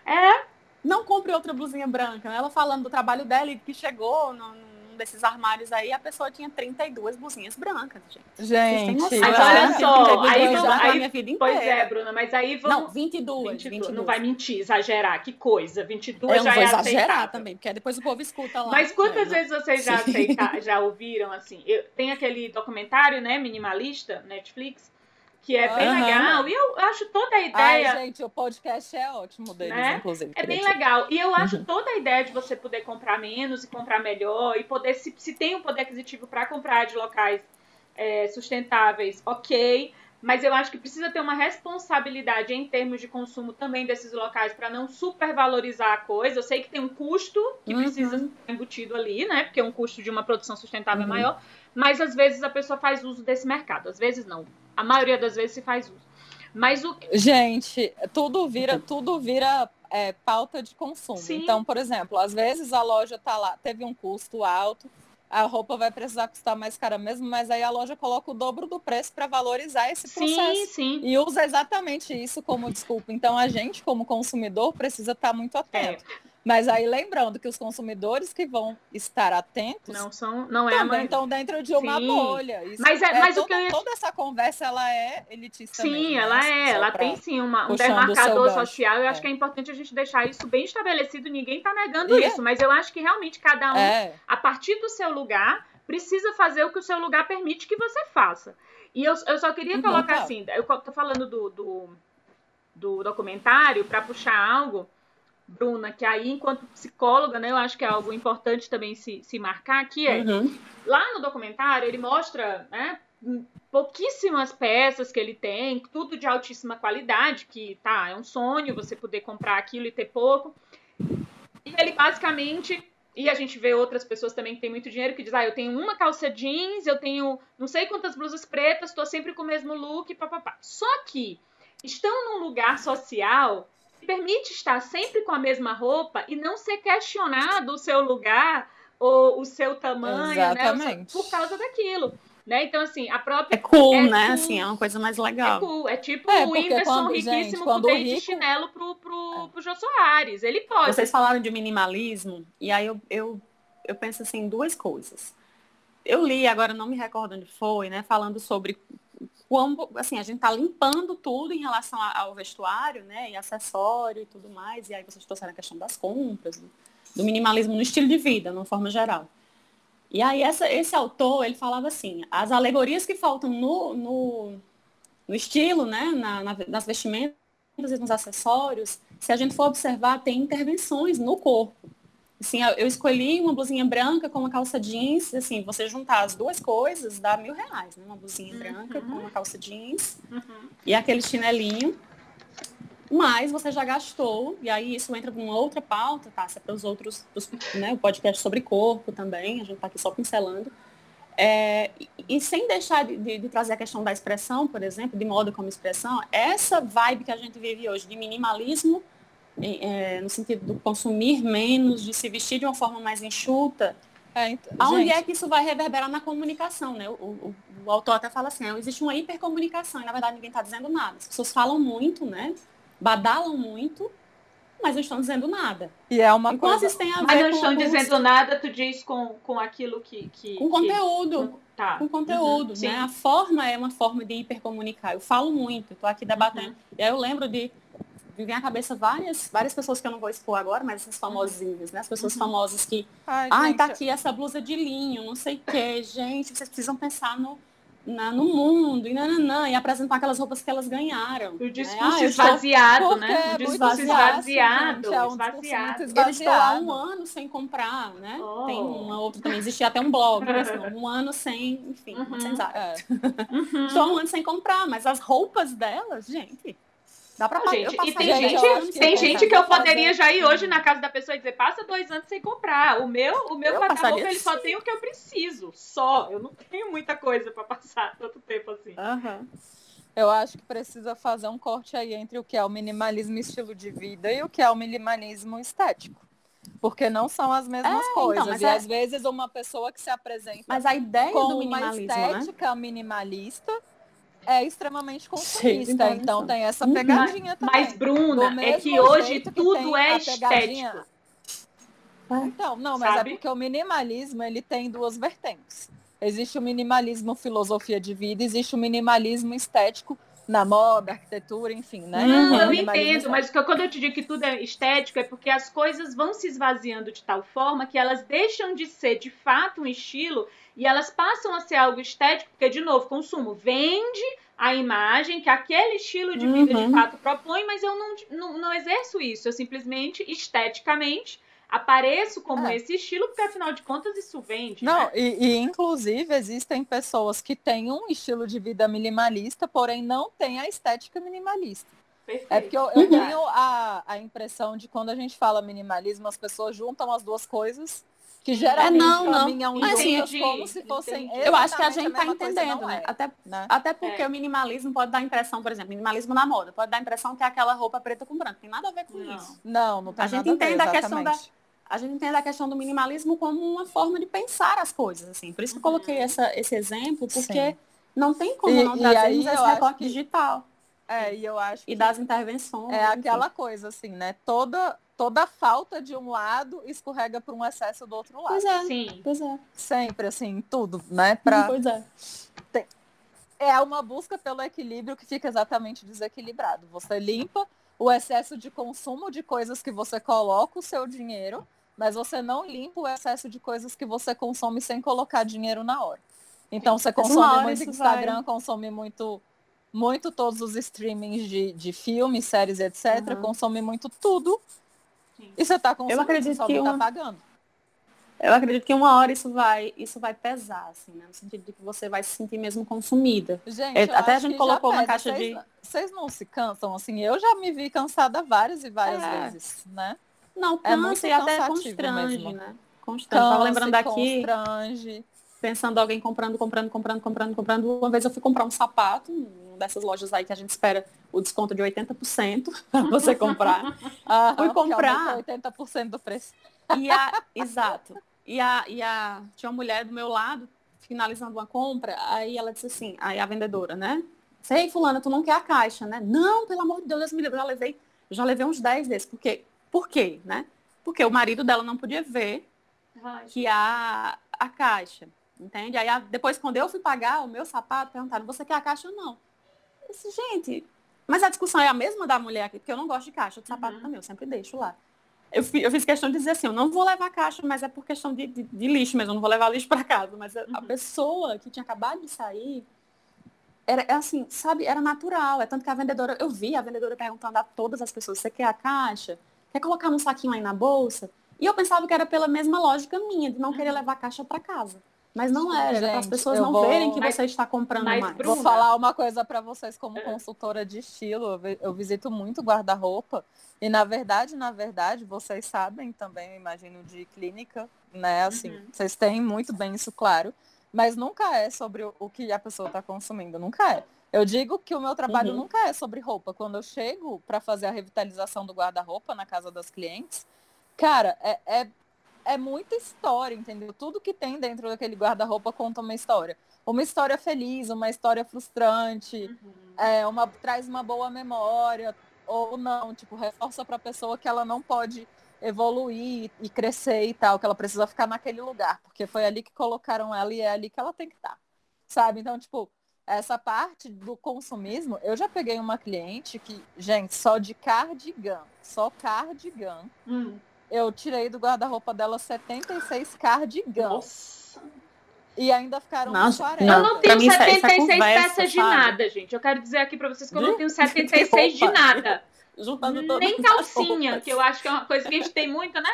É, Não compre outra blusinha branca. né? Ela falando do trabalho dela e que chegou num desses armários aí, a pessoa tinha 32 blusinhas brancas, gente. Gente, noção? Mas olha só, aí 32 vamos- aí- minha vida pois inteira. é, Bruna, mas aí vamos. Não, 22. 22, 22. não vai mentir, exagerar, que coisa. 22 Eu já não vou é exagerar aceitável. também, porque depois o povo escuta lá. Mas quantas né? vezes vocês já, aceita, já ouviram assim? Eu, tem aquele documentário, né, minimalista, Netflix, que é bem Aham. legal. E eu acho toda a Ai, ideia. gente, o podcast é ótimo deles, Né? inclusive. É bem dizer. legal. E eu acho Uhum. toda a ideia de você poder comprar menos e comprar melhor e poder, se, se tem um poder aquisitivo para comprar de locais é, sustentáveis, ok. mas eu acho que precisa ter uma responsabilidade em termos de consumo também desses locais para não supervalorizar a coisa. Eu sei que tem um custo que Uhum. precisa ser embutido ali, né? Porque um custo de uma produção sustentável Uhum. é maior, mas às vezes a pessoa faz uso desse mercado, às vezes não. A maioria das vezes se faz uso. Mas o Gente, tudo vira, tudo vira é, pauta de consumo. Sim. Então, por exemplo, às vezes a loja tá lá, teve um custo alto, a roupa vai precisar custar mais cara mesmo, mas aí a loja coloca o dobro do preço para valorizar esse sim, processo. sim. E usa exatamente isso como desculpa. Então a gente, como consumidor, precisa estar muito atento. É, Mas aí lembrando que os consumidores que vão estar atentos não são, não é também estão dentro de uma Sim. bolha. Isso Mas é- mas o toda, que eu toda essa conversa ela é elitista. Sim, mesmo, né? ela Assim, é, ela tem sim uma, um demarcador social. Eu acho É. que é importante a gente deixar isso bem estabelecido. Ninguém tá negando E é- isso, mas eu acho que realmente cada um, É, a partir do seu lugar, precisa fazer o que o seu lugar permite que você faça. E eu, eu só queria Então, colocar tá. assim, eu tô falando do, do, do documentário para puxar algo, Bruna, que aí, enquanto psicóloga, né, eu acho que é algo importante também se, se marcar, que é Uhum. lá no documentário ele mostra né, pouquíssimas peças que ele tem, tudo de altíssima qualidade, que tá, é um sonho você poder comprar aquilo e ter pouco. E ele basicamente, e a gente vê outras pessoas também que têm muito dinheiro que diz, ah, eu tenho uma calça jeans, eu tenho não sei quantas blusas pretas, estou sempre com o mesmo look, papapá. Só que estão num lugar social permite estar sempre com a mesma roupa e não ser questionado o seu lugar ou o seu tamanho, né, seu- Exatamente. por causa daquilo. Né? Então, assim, a própria É cool, É né? cool. Assim, é uma coisa mais é legal. cool. É tipo É, o Whindersson quando- riquíssimo gente, com quando o dente de rico- chinelo pro, pro, pro Jô Soares. Ele pode. Vocês falaram de minimalismo, e aí eu, eu, eu penso assim, em duas coisas. Eu li, agora não me recordo onde foi, né? Falando sobre como, assim, a gente tá limpando tudo em relação ao vestuário, né? E acessório e tudo mais. E aí vocês trouxeram a questão das compras, do minimalismo no estilo de vida, de uma forma geral. E aí essa, esse autor, ele falava assim, as alegorias que faltam no, no, no estilo, né? Na, na- nas vestimentas e nos acessórios, se a gente for observar, tem intervenções no corpo. Assim, eu escolhi uma blusinha branca com uma calça jeans, assim, você juntar as duas coisas dá mil reais, né? Uma blusinha branca com uma calça jeans Uhum. e aquele chinelinho. Mas você já gastou, e aí isso entra para uma outra pauta, tá? É para os outros, pros, né? O podcast sobre corpo também, a gente está aqui só pincelando. É, e, sem deixar de, de- de trazer a questão da expressão, por exemplo, de moda como expressão, essa vibe que a gente vive hoje de minimalismo, é, no sentido do consumir menos, de se vestir de uma forma mais enxuta, é, ent- Aonde gente, é que isso vai reverberar na comunicação, né? O, o- o autor até fala assim, ah, existe uma hipercomunicação, e na verdade ninguém está dizendo nada. As pessoas falam muito, né? Badalam muito, mas não estão dizendo nada. E é uma Enquanto coisa. tem a ver Mas não estão com- dizendo nada, tu diz com, com aquilo que. que com que- conteúdo. Tá. Com conteúdo, Uhum, sim. né? A forma é uma forma de hipercomunicar. Eu falo muito, estou aqui debatendo. Uhum. E aí eu lembro de me vem à cabeça várias, várias pessoas que eu não vou expor agora, mas essas famosinhas, né? As pessoas Uhum. famosas que Ai, Ai, gente, tá aqui essa blusa de linho, não sei o quê. Gente, vocês precisam pensar no, na- no mundo, e nananã, e apresentar aquelas roupas que elas ganharam. O né? discurso Ah, eu estou- esvaziado, né? é O muito discurso esvaziado. é um discurso esvaziado. Eu estou há um ano sem comprar, né? Oh. Tem uma outra também, existia até um blog, né? Assim, um ano sem, enfim, um Uhum. sem Zara. É. Uhum. Estou há um ano sem comprar, mas as roupas delas, gente, dá pra gente, eu e tem gente, tem eu gente que eu poderia já ir hoje na casa da pessoa e dizer, passa dois anos sem comprar. O meu, o meu Eu guarda-roupa, ele só tem o que eu preciso. Só. Eu não tenho muita coisa pra passar tanto tempo assim. Aham. Eu acho que precisa fazer um corte aí entre o que é o minimalismo estilo de vida e o que é o minimalismo estético. Porque não são as mesmas É, então, coisas. mas e é- às vezes uma pessoa que se apresenta Mas a ideia com do uma minimalismo, né? estética minimalista é extremamente consumista. informação. Então tem essa Uhum. pegadinha também. Mas, Bruna, é que hoje que tudo é estético. Então, não, mas Sabe? é porque o minimalismo ele tem duas vertentes. Existe o minimalismo filosofia de vida, existe o minimalismo estético na moda, arquitetura, enfim, né? Uhum. Não, eu Minimalismo entendo, mas que- quando eu te digo que tudo é estético, é porque as coisas vão se esvaziando de tal forma que elas deixam de ser de fato um estilo e elas passam a ser algo estético, porque, de novo, consumo vende a imagem que aquele estilo de vida de Uhum. fato propõe, mas eu não, não, não exerço isso. Eu simplesmente, esteticamente, apareço como É. esse estilo, porque afinal de contas isso vende. Não, né? e, e, inclusive existem pessoas que têm um estilo de vida minimalista, porém não têm a estética minimalista. Perfeito. É porque eu, eu tenho a, a impressão de quando a gente fala minimalismo, as pessoas juntam as duas coisas, que geralmente não, não. caminham Mas, assim, juntas entendi, como se fossem. Eu acho que a gente tá coisa, entendendo, né? é, Até, né? até porque É. o minimalismo pode dar a impressão, por exemplo, minimalismo na moda, pode dar a impressão que é aquela roupa preta com branco. Tem nada a ver com Não. isso. Não, não tem A gente nada entende ver, a questão da-. A gente entende a questão do minimalismo como uma forma de pensar as coisas, assim. Por isso que eu coloquei essa, esse exemplo, porque Sim. não tem como E- não e trazermos esse recorte que- digital É, e eu acho e que das intervenções. é aquela coisa assim, né? Toda, toda falta de um lado escorrega para um excesso do outro lado. Pois é, Sim. pois é. Sempre, assim, tudo, né? Pra, Pois é. é uma busca pelo equilíbrio que fica exatamente desequilibrado. Você limpa o excesso de consumo de coisas que você coloca o seu dinheiro, mas você não limpa o excesso de coisas que você consome sem colocar dinheiro na hora. Então você uma consome hora muito Instagram, vai- consome muito muito todos os streamings de, de filmes, séries, etc. Uhum. Consome muito tudo. Sim. E você está consumindo, acredito você só que tá uma- pagando. Eu acredito que uma hora isso vai, isso vai pesar, assim, né? No sentido de que você vai se sentir mesmo consumida. Gente, É, eu até a gente colocou uma caixa Vocês- de- Vocês não se cansam, assim? Eu já me vi cansada várias e várias É. vezes, né? Não, É muito cansa e até cansativo constrange, mesmo. né? Constrange. Tava lembrando aqui, constrange. pensando alguém comprando, comprando, comprando, comprando, comprando. Uma vez eu fui comprar um sapato, um dessas lojas aí que a gente espera o desconto de 80% para você comprar. Fui comprar. aumentou 80% do preço. E a, exato. E a, e a, tinha uma mulher do meu lado, finalizando uma compra, aí ela disse assim, aí a vendedora, né? Sei, fulana, tu não quer a caixa, né? Não, pelo amor de Deus, Deus me livre. Eu já levei, já levei uns 10 desses. Porque, por quê, né? Porque o marido dela não podia ver Ai, que a, a caixa, entende? Aí a- depois, quando eu fui pagar o meu sapato, perguntaram, você quer a caixa ou não? Disse, gente, mas a discussão é a mesma da mulher aqui, porque eu não gosto de caixa de sapato Uhum. também, eu sempre deixo lá. Eu, eu fiz questão de dizer assim, eu não vou levar caixa, mas é por questão de, de- de lixo mesmo, eu não vou levar lixo para casa. Mas a, a Uhum. pessoa que tinha acabado de sair, era é assim, sabe, era natural. É tanto que a vendedora, eu vi a vendedora perguntando a todas as pessoas, você quer a caixa? Quer colocar um saquinho aí na bolsa? E eu pensava que era pela mesma lógica minha, de não querer levar a caixa para casa. Mas não era, era para as Gente, pessoas não vou- verem que Mas- você está comprando mas, mais. Bruna, Vou falar uma coisa para vocês como É. consultora de estilo. Eu vi- Eu visito muito guarda-roupa. E na verdade, na verdade, vocês sabem também, eu imagino, de clínica, né? Assim, Uhum. vocês têm muito bem isso claro. Mas nunca é sobre o- o que a pessoa está consumindo. Nunca é. Eu digo que o meu trabalho Uhum. nunca é sobre roupa. Quando eu chego para fazer a revitalização do guarda-roupa na casa das clientes, cara, é, é, é muita história, entendeu? Tudo que tem dentro daquele guarda-roupa conta uma história. Uma história feliz, uma história frustrante, uhum. é, uma, traz uma boa memória, ou não, tipo, reforça para a pessoa que ela não pode evoluir e crescer e tal, que ela precisa ficar naquele lugar, porque foi ali que colocaram ela e é ali que ela tem que estar. Sabe? Então, tipo, essa parte do consumismo, eu já peguei uma cliente que, gente, só de cardigan, só cardigan, Hum. Eu tirei do guarda-roupa dela 76 cardigans. Nossa. E ainda ficaram Nossa, 40. Eu Não, não pra tenho mim isso é- isso 76 conversa, peças de nada, gente. Eu quero dizer aqui pra vocês que eu não tenho 76 de nada. Juntando Nem calcinha, que eu acho que é uma coisa que a gente tem muito, né?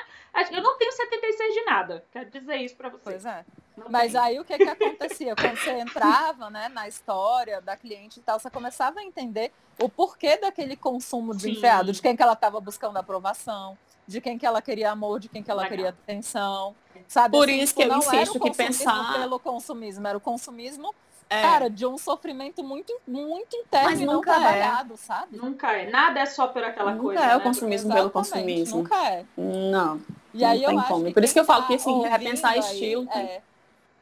Eu não tenho 76 de nada. Quero dizer isso pra vocês. Pois é. Não Mas tenho. aí o que que acontecia? Quando você entrava, né, na história da cliente e tal, você começava a entender o porquê daquele consumo desenfreado, de quem que ela estava buscando aprovação, de quem que ela queria amor, de quem que ela Legal. queria atenção. Sabe? Por assim, isso tipo, que eu não era insisto o que consumismo pensar- pelo consumismo, era o consumismo, É. cara, de um sofrimento muito, muito interno Mas e não nunca é. trabalhado, sabe? Nunca é. Nada é só por aquela Nunca coisa. é o né? consumismo pelo Exatamente, consumismo. Nunca é. Não. E Não aí eu tem acho como. que Por isso que eu falo tá que, assim, repensar aí, estilo tem- é,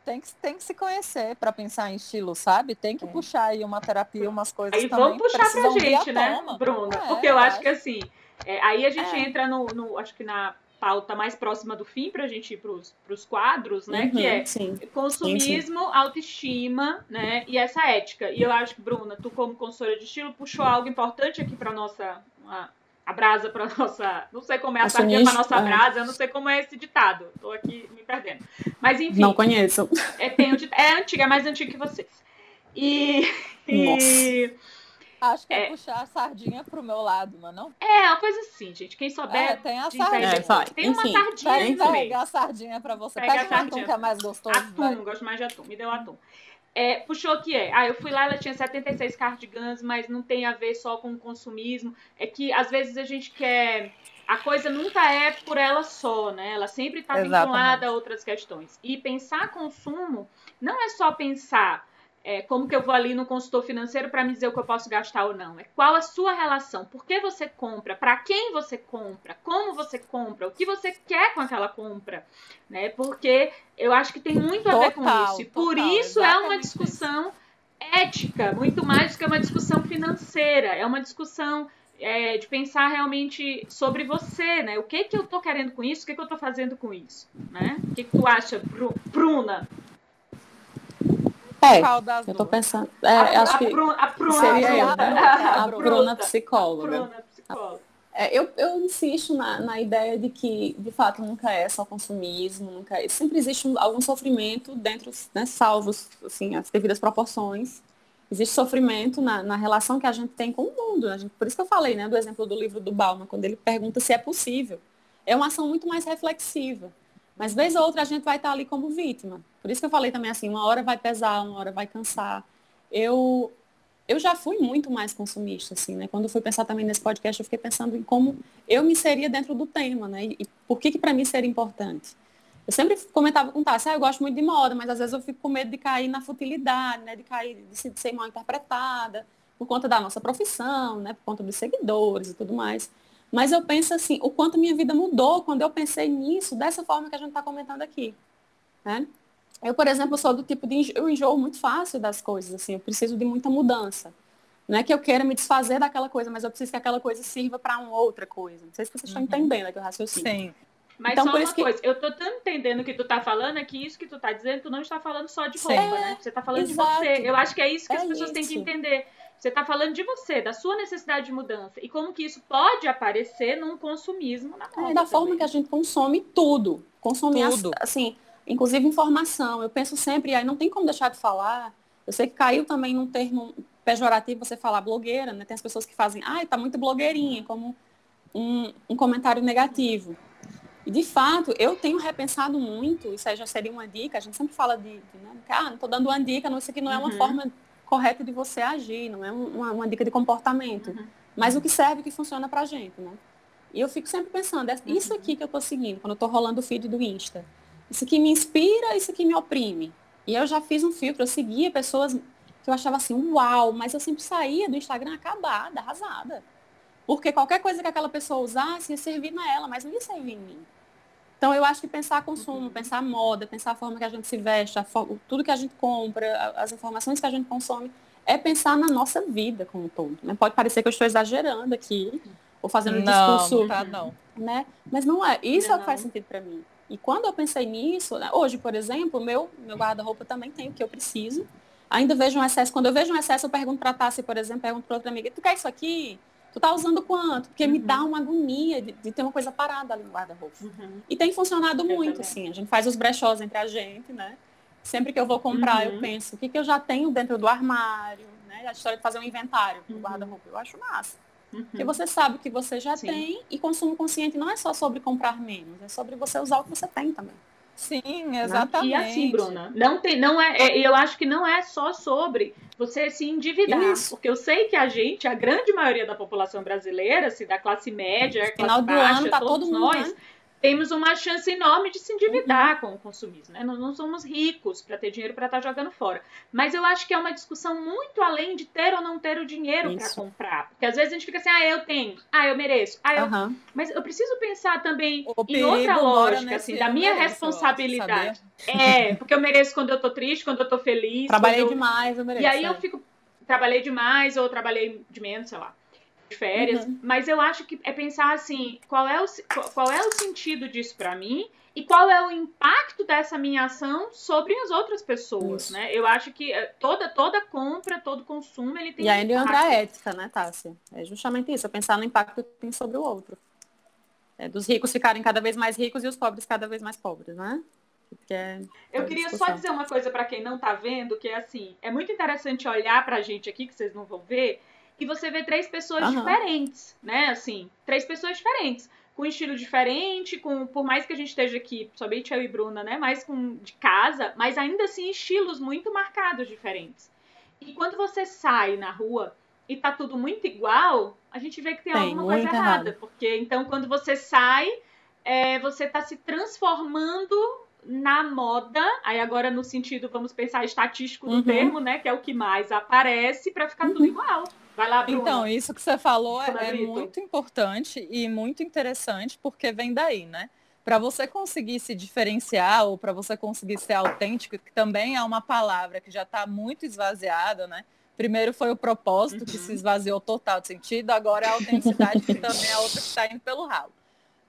tem, que, tem que se conhecer para pensar em estilo, sabe? Tem que É. puxar aí uma terapia, umas coisas Aí também vamos puxar pra gente, né. Bruna? É, Porque eu eu acho acho. que assim, é, aí a gente É. entra no, no- acho que na pauta mais próxima do fim, pra gente ir pros, pros quadros, né? Uhum, Que é Sim. consumismo, autoestima, né? E essa ética. E eu acho que, Bruna, tu como consultora de estilo, puxou algo importante aqui pra nossa. A, a brasa pra nossa. Não sei como é a sardinha Acionista, nossa é. brasa, eu não sei como é esse ditado. Tô aqui me perdendo. Mas enfim. Não conheço. É, tem um é antiga, é mais antiga que vocês. E, e, Acho que é, É. puxar a sardinha pro meu lado, é não? É, uma coisa assim, gente. Quem É, souber. tem a sardinha. É, vai. Tem uma Enfim, sardinha Pega, aí pega a sardinha pra você. Pega Pega, a o atum sardinha. que é mais gostoso. vai. Atum, gosto mais de atum. Me deu atum. É, puxou que é. Ah, eu fui lá, ela tinha 76 cardigans, mas não tem a ver só com o consumismo. É que às vezes a gente quer. A coisa nunca é por ela só, né? Ela sempre está vinculada a outras questões. E pensar consumo não é só pensar é, como que eu vou ali no consultor financeiro para me dizer o que eu posso gastar ou não. É qual a sua relação, por que você compra, para quem você compra, como você compra, o que você quer com aquela compra, né? Porque eu acho que tem muito a ver com isso. E por total, isso é uma discussão ética, muito mais do que uma discussão financeira. É uma discussão é, de pensar realmente sobre você, né? O que que eu tô querendo com isso? O que que eu tô fazendo com isso, né? O que que tu acha, Bru- Bruna? É, eu tô duas? pensando. É, a, acho a que Bruna, a Bruna, seria a eu, Bruna, né? a A Bruna psicóloga. Bruna, psicóloga. É, eu, eu insisto na, na ideia de que, de fato, nunca é só consumismo, nunca é, sempre existe um- algum sofrimento dentro, né, salvos, assim, as devidas proporções. Existe sofrimento na, na relação que a gente tem com o mundo. A gente, por isso que eu falei, né, do exemplo do livro do Bauman, quando ele pergunta se é possível. É uma ação muito mais reflexiva. Mas, vez ou outra, a gente vai estar ali como vítima. Por isso que eu falei também assim, uma hora vai pesar, uma hora vai cansar. Eu, eu já fui muito mais consumista, assim, né? Quando eu fui pensar também nesse podcast, eu fiquei pensando em como eu me seria dentro do tema, né? E, por que que para mim seria importante. Eu sempre comentava com Tassi, ah, eu gosto muito de moda, mas às vezes eu fico com medo de cair na futilidade, né? De cair, de ser mal interpretada, por conta da nossa profissão, né? Por conta dos seguidores e tudo mais. Mas eu penso assim, o quanto minha vida mudou quando eu pensei nisso, dessa forma que a gente está comentando aqui, né? Eu, por exemplo, sou do tipo de enjo- eu enjoo muito fácil das coisas, assim, eu preciso de muita mudança. Não é que eu queira me desfazer daquela coisa, mas eu preciso que aquela coisa sirva para uma outra coisa. Não sei se vocês estão Uhum. entendendo aqui o raciocínio. Sim. Mas Então, só por uma isso que- coisa, eu tô tanto entendendo o que tu tá falando é que isso que tu tá dizendo, tu não está falando só de roupa, né? Você tá falando exato. de você. Eu acho que é isso que É as pessoas têm que isso. entender. Você tá falando de você, da sua necessidade de mudança. E como que isso pode aparecer num consumismo na moda É, da forma também. que a gente consome tudo. Consome, as- Tudo. assim, inclusive informação. Eu penso sempre, aí não tem como deixar de falar. Eu sei que caiu também num termo pejorativo você falar blogueira, né? Tem as pessoas que fazem, ai, tá muito blogueirinha, como um, um comentário negativo. E de fato, eu tenho repensado muito, isso aí já seria uma dica, a gente sempre fala de, de né, ah, não tô dando uma dica, não, isso aqui não é uma Uhum. forma correta de você agir, não é um- uma, uma dica de comportamento. Uhum. Mas o que serve, o que funciona pra gente, né? E eu fico sempre pensando, é isso Uhum. aqui que eu tô seguindo, quando eu tô rolando o feed do Insta. Isso aqui me inspira, isso aqui me oprime. E eu já fiz um filtro, eu seguia pessoas que eu achava assim, uau, mas eu sempre saía do Instagram acabada, arrasada. Porque qualquer coisa que aquela pessoa usasse ia servir na ela, mas não ia servir em mim. Então eu acho que pensar consumo, pensar moda, pensar a forma que a gente se veste, tudo que a gente compra, as informações que a gente consome, é pensar na nossa vida como um todo. né? Pode parecer que eu estou exagerando aqui, ou fazendo um Não, discurso não tá não. né? Mas não é. Isso é o que Não. faz sentido para mim. E quando eu pensei nisso, né, hoje, por exemplo, meu, meu guarda-roupa também tem o que eu preciso. Ainda vejo um excesso. Quando eu vejo um excesso, eu pergunto para a Tassi, por exemplo, pergunto para outra amiga, tu quer isso aqui? Tu tá usando quanto? Porque me Uhum. dá uma agonia de, de ter uma coisa parada ali no guarda-roupa. Uhum. E tem funcionado Eu muito, também. assim. A gente faz os brechós entre a gente, né? Sempre que eu vou comprar, Uhum. eu penso, o que, que eu já tenho dentro do armário, né? A história de fazer um inventário do Uhum. guarda-roupa. Eu acho massa. Uhum. Porque você sabe o que você já Sim. tem e consumo consciente não é só sobre comprar menos, é sobre você usar o que você tem também. Sim, exatamente. E assim, Bruna, não tem, não é, é- eu acho que não é só sobre você se endividar, Isso. porque eu sei que a gente, a grande maioria da população brasileira, se da classe média, classe Final do baixa, ano tá todos todo mundo, nós né? Temos uma chance enorme de se endividar Uhum. com o consumismo, né? Nós não somos ricos para ter dinheiro para estar jogando fora. Mas eu acho que é uma discussão muito além de ter ou não ter o dinheiro para comprar, porque às vezes a gente fica assim, ah, eu tenho, ah, eu mereço, ah, eu Aham. mas eu preciso pensar também O em outra lógica, assim, da minha mereço, responsabilidade. É, porque eu mereço quando eu tô triste, quando eu tô feliz. Trabalhei eu... demais, eu mereço. E aí é. eu fico. Trabalhei demais ou trabalhei de menos, sei lá. Férias. Uhum. Mas eu acho que é pensar assim: qual é o, qual- é o sentido disso pra mim? E qual é o impacto dessa minha ação sobre as outras pessoas, Isso. né? Eu acho que eh, toda, toda compra, todo consumo, ele tem E aí um entra a ética, né, Tássia? É justamente isso, é pensar no impacto que tem sobre o outro. É, dos ricos ficarem cada vez mais ricos e os pobres cada vez mais pobres, né? É Eu a queria só discussão. dizer uma coisa pra quem não tá vendo, que é assim, é muito interessante olhar pra gente aqui, que vocês não vão ver, e você vê três pessoas Aham. diferentes, né? Assim, três pessoas diferentes. Com estilo diferente, com por mais que a gente esteja aqui, somente eu e Bruna, né? Mais com de casa, mas ainda assim estilos muito marcados diferentes. E quando você sai na rua e tá tudo muito igual, a gente vê que tem, Tem, alguma coisa errada. errado. Porque então quando você sai, é, você tá se transformando na moda, aí agora no sentido, vamos pensar estatístico do Uhum. termo, né? Que é o que mais aparece pra ficar tudo igual. Vai lá, Bruna. Então, isso que você falou é, é muito importante e muito interessante, porque vem daí, né? Para você conseguir se diferenciar ou para você conseguir ser autêntico, que também é uma palavra que já está muito esvaziada, né? Primeiro foi o propósito, que Uhum. se esvaziou total de sentido, agora é a autenticidade, que também é outra que está indo pelo ralo.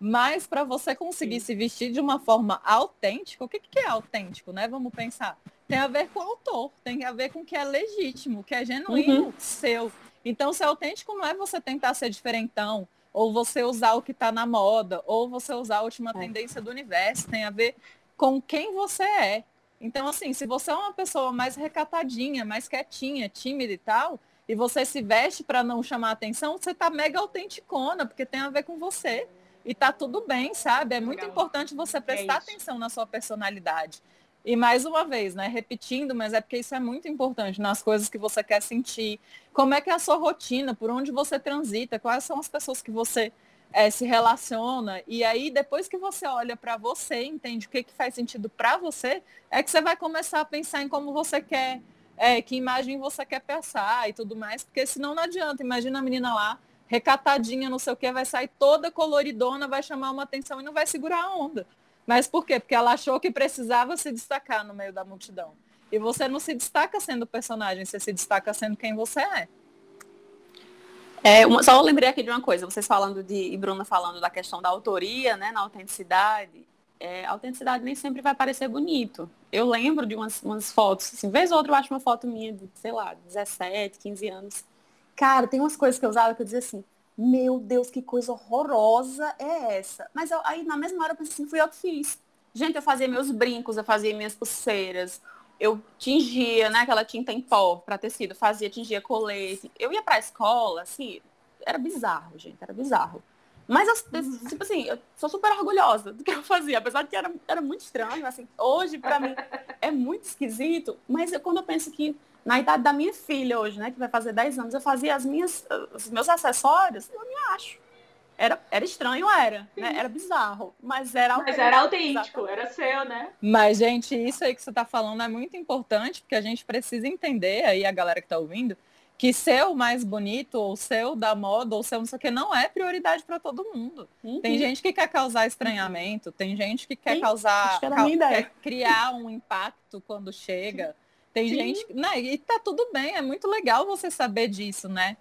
Mas para você conseguir Sim. se vestir de uma forma autêntica, o que, que é autêntico, né? Vamos pensar. Tem a ver com o autor, tem a ver com o que é legítimo, o que é genuíno, seu. Então, ser autêntico não é você tentar ser diferentão, ou você usar o que está na moda, ou você usar a última É. tendência do universo. Tem a ver com quem você é. Então, assim, se você é uma pessoa mais recatadinha, mais quietinha, tímida e tal, e você se veste para não chamar atenção, você tá mega autenticona, porque tem a ver com você. E tá tudo bem, sabe? É muito Legal. importante você prestar isso. atenção na sua personalidade. E mais uma vez, né, repetindo, mas é porque isso é muito importante nas coisas que você quer sentir. Como é que é a sua rotina, por onde você transita, quais são as pessoas que você eh, se relaciona. E aí, depois que você olha para você, entende o que, que faz sentido para você, é que você vai começar a pensar em como você quer, eh, que imagem você quer passar e tudo mais, porque senão não adianta. Imagina a menina lá, recatadinha, não sei o que, vai sair toda coloridona, vai chamar uma atenção e não vai segurar a onda. Mas por quê? Porque ela achou que precisava se destacar no meio da multidão. E você não se destaca sendo personagem, você se destaca sendo quem você é. É, uma- só eu lembrei aqui de uma coisa, vocês falando de, e Bruna falando da questão da autoria, né, na autenticidade. É, a autenticidade nem sempre vai parecer bonito. Eu lembro de umas, umas fotos, assim, vez ou outra eu acho uma foto minha de, sei lá, 17, 15 anos. Cara, tem umas coisas que eu usava que eu dizia assim, meu Deus, que coisa horrorosa é essa? Mas eu- aí na mesma hora eu pensei assim, fui eu que fiz. Gente, eu fazia meus brincos, eu fazia minhas pulseiras, eu tingia, né, aquela tinta em pó para tecido, fazia, tingia colete. Eu ia pra escola, assim, era bizarro, gente, era bizarro. Mas, eu, tipo assim, eu sou super orgulhosa do que eu fazia, apesar de que era, era muito estranho, assim, hoje pra mim é muito esquisito, mas eu, quando eu penso que na idade da minha filha hoje, né, que vai fazer 10 anos, eu fazia as minhas, os meus acessórios, eu me acho. Era, era estranho, era, né? Era bizarro, mas era Mas era autêntico, era seu, né? Mas, gente, isso aí que você está falando é muito importante, porque a gente precisa entender, aí a galera que está ouvindo, que ser o mais bonito, ou ser o da moda, ou ser não sei o que, não é prioridade para todo mundo. Uhum. Tem gente que quer causar estranhamento, tem gente que quer Sim, causar, acho que ca- quer criar um impacto quando chega. Tem Sim. gente, né, e tá tudo bem, é muito legal você saber disso, né?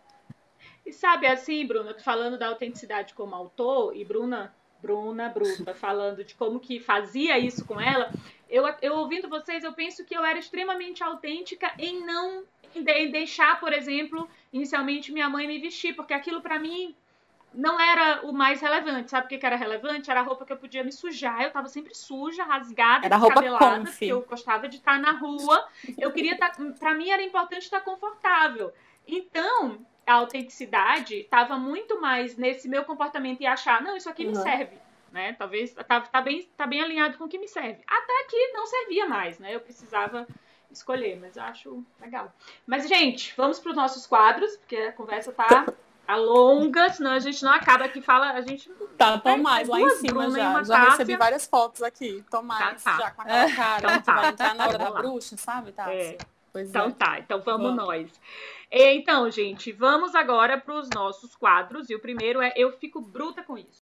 E sabe, assim, Bruna, falando da autenticidade como autor, e Bruna, Bruna, Bruta, falando de como que fazia isso com ela, eu, eu ouvindo vocês, eu penso que eu era extremamente autêntica em não em de- em deixar, por exemplo, inicialmente minha mãe me vestir, porque aquilo pra mim não era o mais relevante. Sabe o que que era relevante? Era a roupa que eu podia me sujar. Eu tava sempre suja, rasgada, Era roupa descabelada, porque eu gostava de estar na rua. Eu queria estar. Pra mim era importante estar confortável. Então, a autenticidade estava muito mais nesse meu comportamento e achar, não, isso aqui me Uhum. serve. Né? Talvez tá, tá, bem, tá bem alinhado com o que me serve. Até que não servia mais, né? Eu precisava escolher, mas eu acho legal. Mas, gente, vamos para os nossos quadros, porque a conversa tá a longa, senão a gente não acaba aqui, fala, a gente Tá, Tem Tomás, lá em cima Bruna já. Já Tássia. recebi várias fotos aqui. Tomás, Tá, tá. já com aquela cara Então que tá. vai entrar na hora da bruxa, sabe, Tássia? É. Pois Então é. tá, então vamos, Vamos. nós. É, Então, gente, vamos agora para os nossos quadros. E o primeiro é Eu Fico Bruta com Isso.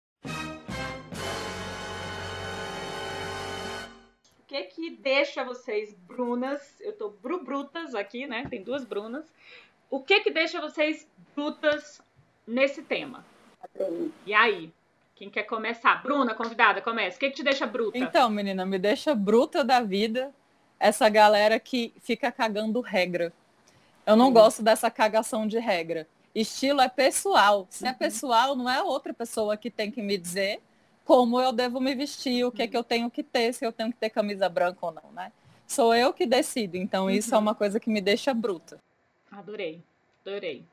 O que que deixa vocês brunas? Eu tô bru brutas aqui, né? Tem duas brunas. O que que deixa vocês brutas nesse tema? E aí? Quem quer começar? Bruna, convidada, começa. O que que te deixa bruta? Então, menina, me deixa bruta da vida essa galera que fica cagando regra. Eu não Hum. gosto dessa cagação de regra. Estilo é pessoal. Se é Uhum. pessoal, não é outra pessoa que tem que me dizer como eu devo me vestir, o que é que eu tenho que ter, se eu tenho que ter camisa branca ou não, né? Sou eu que decido. Então, isso é Uhum. uma coisa que me deixa bruta. Adorei. Adorei.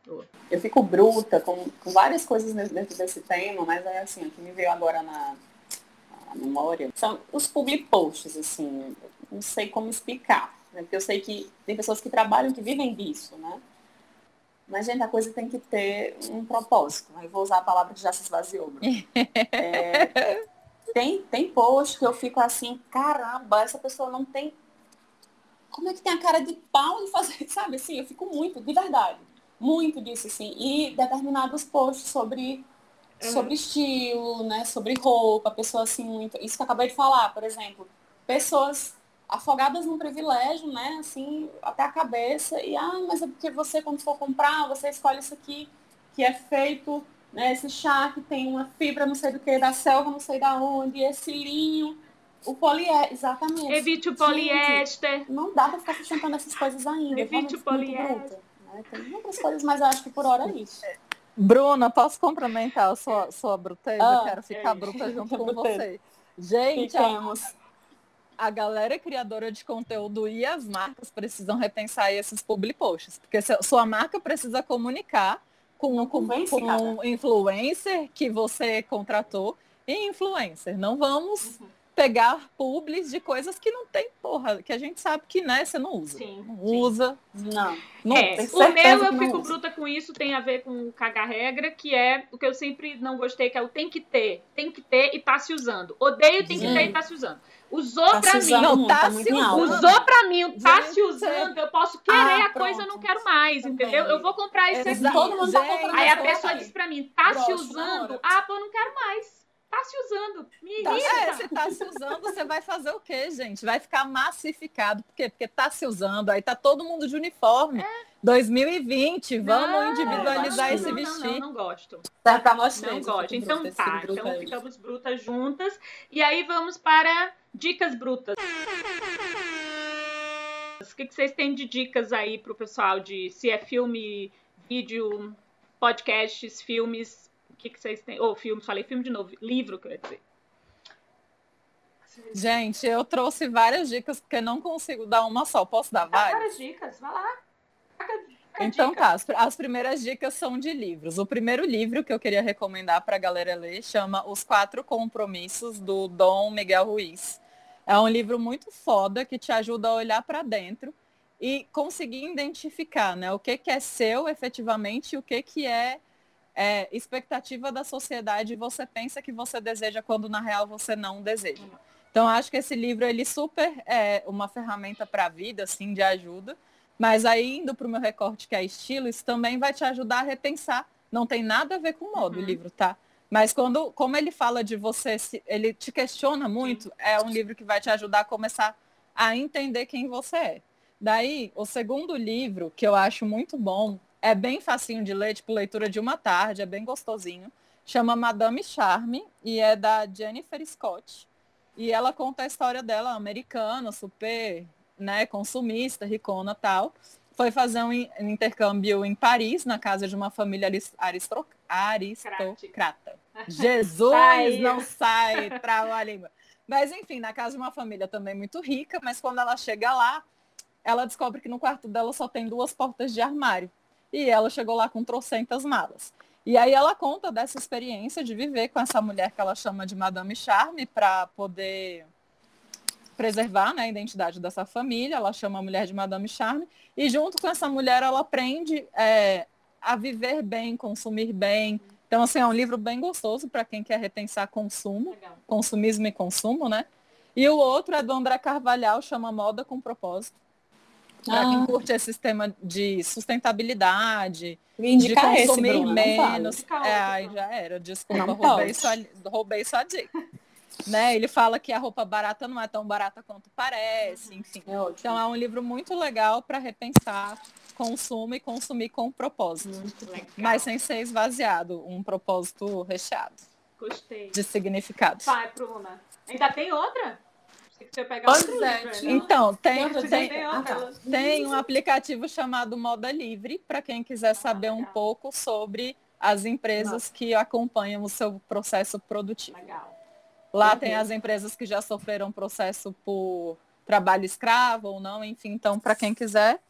Eu fico bruta com, com várias coisas dentro dentro desse tema, mas é assim, o que me veio agora na, memória são os public posts, assim, não sei como explicar, né? Porque eu sei que tem pessoas que trabalham, que vivem disso, né? Mas, gente, a coisa tem que ter um propósito. Eu vou usar a palavra que já se esvaziou. Bruno. É, tem, tem post que eu fico assim, caramba, essa pessoa não tem. Como é que tem a cara de pau de fazer, sabe? Assim, eu fico muito, de verdade. Muito disso, assim. E determinados posts sobre, Uhum. sobre estilo, né? Sobre roupa, pessoa assim, muito. Isso que eu acabei de falar, por exemplo. Pessoas afogadas num privilégio, né? Assim, até a cabeça. E, ah, mas é porque você, quando for comprar, você escolhe isso aqui, que é feito, né? Esse chá que tem uma fibra não sei do que, da selva não sei da onde, esse linho, o poliéster, exatamente. Evite o poliéster. não dá pra ficar sustentando essas coisas ainda. Evite o poliéster. bruta, né? Tem outras coisas, mas eu acho que por hora é isso. Bruna, posso complementar a sua, sua bruteza? Ah, Quero ficar é. bruta junto com você. Gente, a, Fiquemos. a galera criadora de conteúdo e as marcas precisam repensar esses public posts. Porque sua marca precisa comunicar com, com, com um influencer que você contratou e influencer. Não vamos Uhum. Pegar publis de coisas que não tem, porra, que a gente sabe que né, você não usa. Sim, Não sim. usa. Não. Não É, tem o meu que eu não fico usa. bruta com isso, tem a ver com cagar regra, que é o que eu sempre não gostei, que é o tem que ter, tem que ter e tá se usando. Odeio tem que ter e tá se usando. Usou Tá pra se mim. usando Não, tá tá se usando. Usou pra mim, tá Gente, se usando, eu posso querer Ah, a coisa, eu não quero mais, Também. entendeu? Eu vou comprar esse Exato. aqui. Todo mundo tá comprando Aí a pessoa diz pra mim, tá se Broxa na usando? Ah, pô, eu não quero mais. Tá se usando. Me Tá irrita. É, se tá se usando, você vai fazer o quê, gente? Vai ficar massificado. Por quê? Porque tá se usando, aí tá todo mundo de uniforme. 2020, vamos Não, individualizar não, esse não, vestir. Não, não, não gosto. Pra nós três. Não gosto. fico Então bruta, tá, fico bruta então aí. ficamos brutas juntas. E aí vamos para dicas brutas. O que, que vocês têm de dicas aí pro pessoal de se é filme, vídeo, podcasts, filmes? O que, que vocês têm? Ou filme, falei filme de novo, livro, quer dizer. Gente, eu trouxe várias dicas porque não consigo dar uma só. Posso dar Dá várias? várias dicas, vai lá. Então tá, as, as primeiras dicas são de livros. O primeiro livro que eu queria recomendar para a galera ler chama Os Quatro Compromissos, do Dom Miguel Ruiz. É um livro muito foda que te ajuda a olhar para dentro e conseguir identificar né, o que, que é seu efetivamente e o que, que é, é expectativa da sociedade e você pensa que você deseja quando na real você não deseja. Então acho que esse livro ele super é uma ferramenta para a vida, assim, de ajuda. Mas aí, indo para o meu recorte, que é estilo, isso também vai te ajudar a repensar. Não tem nada a ver com moda Uhum. o livro, tá? Mas quando, como ele fala de você, ele te questiona muito, é um livro que vai te ajudar a começar a entender quem você é. Daí, o segundo livro, que eu acho muito bom, é bem facinho de ler, tipo leitura de uma tarde, é bem gostosinho. Chama Madame Charme e é da Jennifer Scott. E ela conta a história dela, americana, super né, consumista, ricona tal. Foi fazer um in- intercâmbio em Paris, na casa de uma família aris- aristro- aristocrata. Jesus, Saiu. não sai, trava a língua. Mas enfim, na casa de uma família também muito rica, mas quando ela chega lá, ela descobre que no quarto dela só tem duas portas de armário. E ela chegou lá com trocentas malas. E aí ela conta dessa experiência de viver com essa mulher que ela chama de Madame Charme para poder preservar né, a identidade dessa família. Ela chama a mulher de Madame Charme. E junto com essa mulher ela aprende é, a viver bem, consumir bem. Então, assim, é um livro bem gostoso para quem quer repensar consumo Legal. consumismo e consumo, né? E o outro é do André Carvalhal, chama Moda com Propósito. Para quem Ah. curte esse sistema de sustentabilidade, de esse, consumir não fala. menos. Indica É, aí já era. Desculpa, Não roubei sua, roubei sua dica. né? Ele fala que a roupa barata não é tão barata quanto parece, enfim. É. Então é um livro muito legal para repensar consumo e consumir com propósito. Muito legal. Mas sem ser esvaziado, um propósito recheado Gostei. de significados. Vai, Bruna. Ainda tem outra? Pois é, né? Então, tem, tem, Tem Ah, tá. um aplicativo chamado Moda Livre para quem quiser saber um pouco sobre as empresas que acompanham o seu processo produtivo. Legal. Lá tem as empresas que já sofreram processo por trabalho escravo ou não, enfim. Então, para quem quiser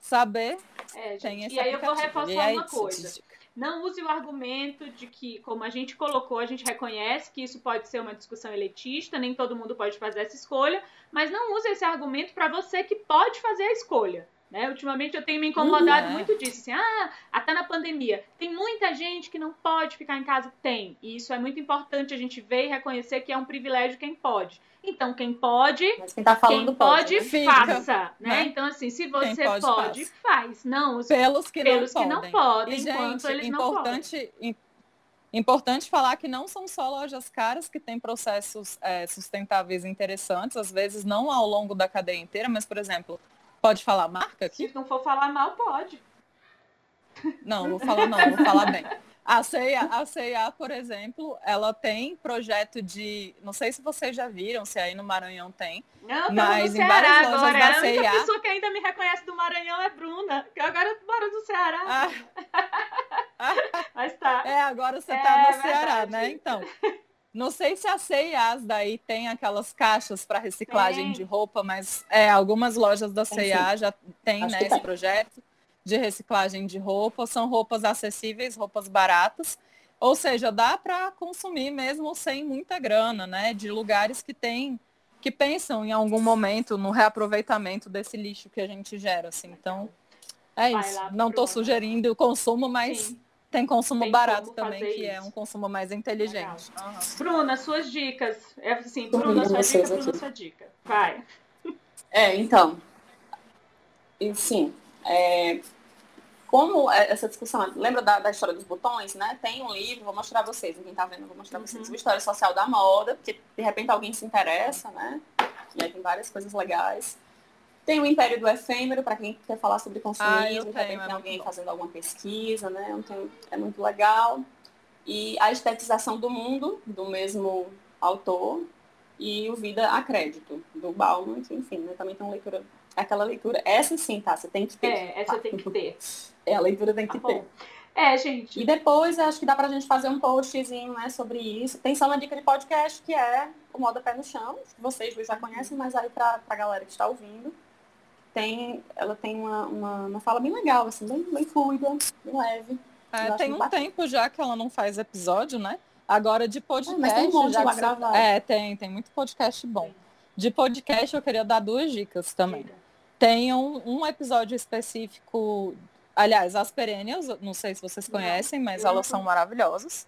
saber, É, tem esse e aí eu vou aplicativo. reforçar uma coisa. Não use o argumento de que, como a gente colocou, a gente reconhece que isso pode ser uma discussão elitista, nem todo mundo pode fazer essa escolha, mas não use esse argumento para você que pode fazer a escolha. Né? Ultimamente eu tenho me incomodado Uhum. muito disso. Assim, ah, até na pandemia. Tem muita gente que não pode ficar em casa. Tem. E isso é muito importante a gente ver e reconhecer que é um privilégio quem pode. Então, quem pode, Mas quem tá falando quem pode, né? Fica, faça. Né? né? Então, assim, se você pode, pode, faz. Não, os Pelos que pelos não que podem. não podem, E, enquanto gente, eles não podem. importante, im- importante falar que não são só lojas caras que têm processos é, sustentáveis interessantes, às vezes não ao longo da cadeia inteira, mas, por exemplo, pode falar marca aqui? Se não for falar mal, pode. Não, vou falar não, vou falar bem. A C&A, a C&A, por exemplo, ela tem projeto de, não sei se vocês já viram, se aí no Maranhão tem, Não, Mas no em Ceará várias lojas agora. da a única C&A. pessoa que ainda me reconhece do Maranhão é Bruna, que agora eu moro no Ceará. Ah, Mas tá. é, agora você É, tá no é Ceará, verdade. né? Então, não sei se a C&A daí tem aquelas caixas para reciclagem Tem. de roupa, mas é, algumas lojas da Tem C&A já tem Acho né, esse tem. projeto de reciclagem de roupa. São roupas acessíveis, roupas baratas. Ou seja, dá para consumir mesmo sem muita grana, né? De lugares que tem que pensam em algum momento no reaproveitamento desse lixo que a gente gera, assim. Então, é Vai isso. Não estou sugerindo o consumo, mas Sim. tem consumo Tem barato também, que é isso. um consumo mais inteligente. Aham. Bruna, suas dicas. É assim, Bruna, sua dica, Bruna, sua dica. Vai. É, então. E sim, é, como é essa discussão, lembra da, da história dos botões, né? Tem um livro, vou mostrar a vocês, quem tá vendo, vou mostrar a Uhum. vocês, uma história social da moda, porque de repente alguém se interessa, né? E aí tem várias coisas legais. Tem o Império do Efêmero, para quem quer falar sobre Ah, consumismo, é tem alguém bom. fazendo alguma pesquisa, né? É muito legal. E a estetização do mundo, do mesmo autor, e o Vida a Crédito, do Bauman, que, enfim, né, também tem uma leitura, aquela leitura, essa sim, tá, você tem que ter. É, essa tá? tem que ter. É, a leitura tem Tá que ter. É, gente. E depois, acho que dá pra gente fazer um postzinho, né, sobre isso. Tem só uma dica de podcast, que é o Moda Pé no Chão, que vocês já conhecem, mas aí pra, pra galera que está ouvindo, tem, ela tem uma, uma, uma fala bem legal, assim, bem, bem fluida, bem leve. É, tem um bacana. tempo já que ela não faz episódio, né? Agora de podcast, mas tem um monte já lá você- gravado. É, tem, tem muito podcast bom. De podcast eu queria dar duas dicas também. Tem um, um episódio específico, aliás, as perennials, não sei se vocês Não, conhecem, mas elas são maravilhosas.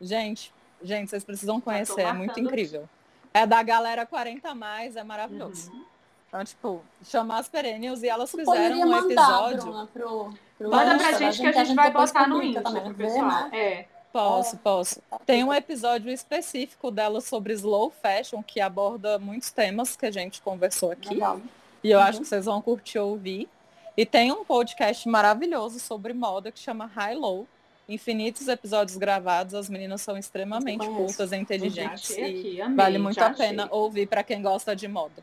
Gente, gente, vocês precisam conhecer, é muito incrível. É da galera 40 a mais, é maravilhoso. Uhum. Então, tipo, chamar as perennials e elas Poderia fizeram um episódio. Bruna, pro, pro Manda Insta pra gente que a gente vai botar no Insta também, pessoal. né? É. Posso, É. posso. Tem um episódio específico dela sobre slow fashion que aborda muitos temas que a gente conversou aqui. Legal. E eu Uhum. acho que vocês vão curtir ouvir. E tem um podcast maravilhoso sobre moda que chama High Low. Infinitos episódios gravados, as meninas são extremamente cultas e inteligentes. E aqui, amei, vale muito a pena achei. ouvir para quem gosta de moda.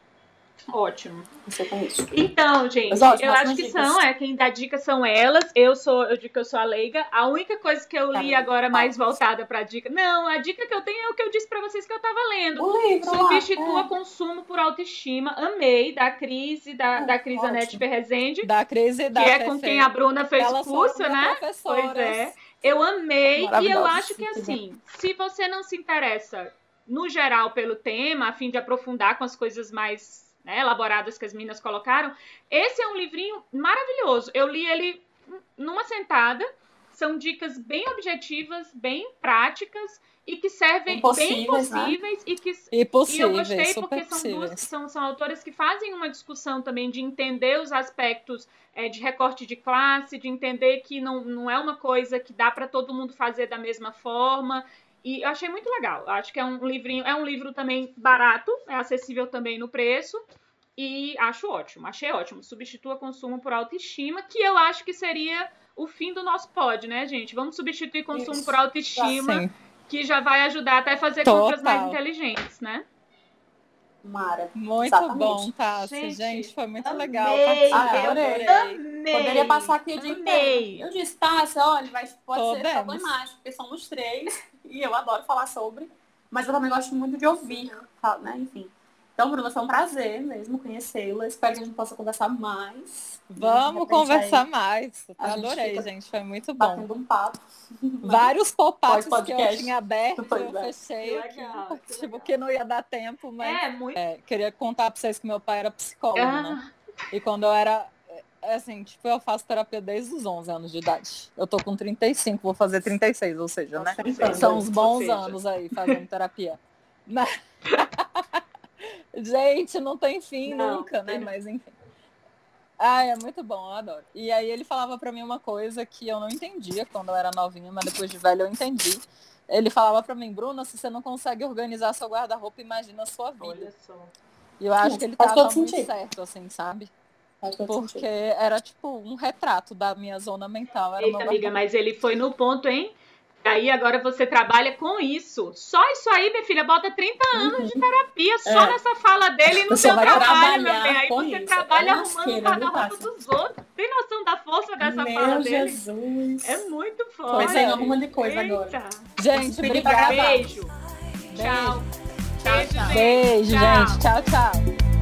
Ótimo. Conheço. Então, gente, Mas, ótimo, eu acho que dicas. são, é, quem dá dicas são elas. Eu sou, eu digo que eu sou a leiga. A única coisa que eu Tá li bem. agora Tá. mais voltada pra dica. Não, a dica que eu tenho é o que eu disse pra vocês que eu tava lendo. O livro Substitua é. consumo por autoestima. Amei, da crise, da, É, da Cris. Anete Ferrezende, Da crise que da é com quem a Bruna fez Elas curso, né? Pois é. Eu amei e eu acho que assim, se você não se interessa no geral pelo tema, a fim de aprofundar com as coisas mais né, elaboradas que as meninas colocaram, esse é um livrinho maravilhoso. Eu li ele numa sentada. São dicas bem objetivas, bem práticas e que servem bem Impossíveis, né? possíveis e que E e eu possíveis, gostei porque são duas possíveis. são, são autoras que fazem uma discussão também de entender os aspectos é, de recorte de classe, de entender que não, não é uma coisa que dá para todo mundo fazer da mesma forma. E eu achei muito legal. Eu Acho que é um livrinho, é um livro também barato, é acessível também no preço. E acho ótimo, achei ótimo. Substitua consumo por autoestima, que eu acho que seria o fim do nosso pod, né, gente? Vamos substituir consumo Isso. por autoestima Sim. que já vai ajudar até a fazer Total. compras mais inteligentes, né? Mara. Muito Exatamente. bom, Tassi. Gente, Gente, foi muito amei, legal. Ah, adorei. Amei. Poderia passar aqui o dia Amei. inteiro. Eu disse, Tássia, olha, vai, pode ser Podemos. problemático, porque somos três, e eu adoro falar sobre, mas eu também gosto muito de ouvir, né? Enfim. Então, Bruna, foi um prazer mesmo conhecê-la. Espero que a gente possa conversar mais. Vamos conversar aí, mais. a gente Adorei, fica gente. Foi muito bom. Batendo um papo. Vários pop-ups que eu tinha aberto, Pois eu é. fechei Que legal, que tipo, legal. que não ia dar tempo, mas É, muito. é, queria contar pra vocês que meu pai era psicólogo, né? Ah, E quando eu era, assim, tipo, eu faço terapia desde os 11 anos de idade. Eu tô com 35, vou fazer 36, ou seja, né? São uns bons anos aí fazendo terapia. Mas- Gente, não tem fim Não, nunca, né? não. Mas enfim. Ai, é muito bom, eu adoro. E aí ele falava pra mim uma coisa que eu não entendia quando eu era novinha, mas depois de velho eu entendi. Ele falava pra mim, Bruna, se você não consegue organizar seu guarda-roupa, imagina a sua vida. olha só. E eu acho Sim, que ele tava todo muito sentido. certo, assim, sabe? Porque sentido. era tipo um retrato da minha zona mental. Era Eita, meu amiga, mas ele foi no ponto, hein? Aí agora você trabalha com isso. Só isso aí, minha filha, bota 30 anos de terapia só É. nessa fala dele e no Você seu vai trabalho, meu trabalhar bem. Aí com você isso. trabalha É arrumando o guarda-roupa dos outros. Tem noção da força dessa fala Meu dele? Jesus. É muito forte. Pois é, arruma de coisa agora. Eita. Gente, Pedir pra obrigada. gravar. Beijo. Tchau. Tchau, tchau. Beijo, Tchau. gente. Tchau, tchau.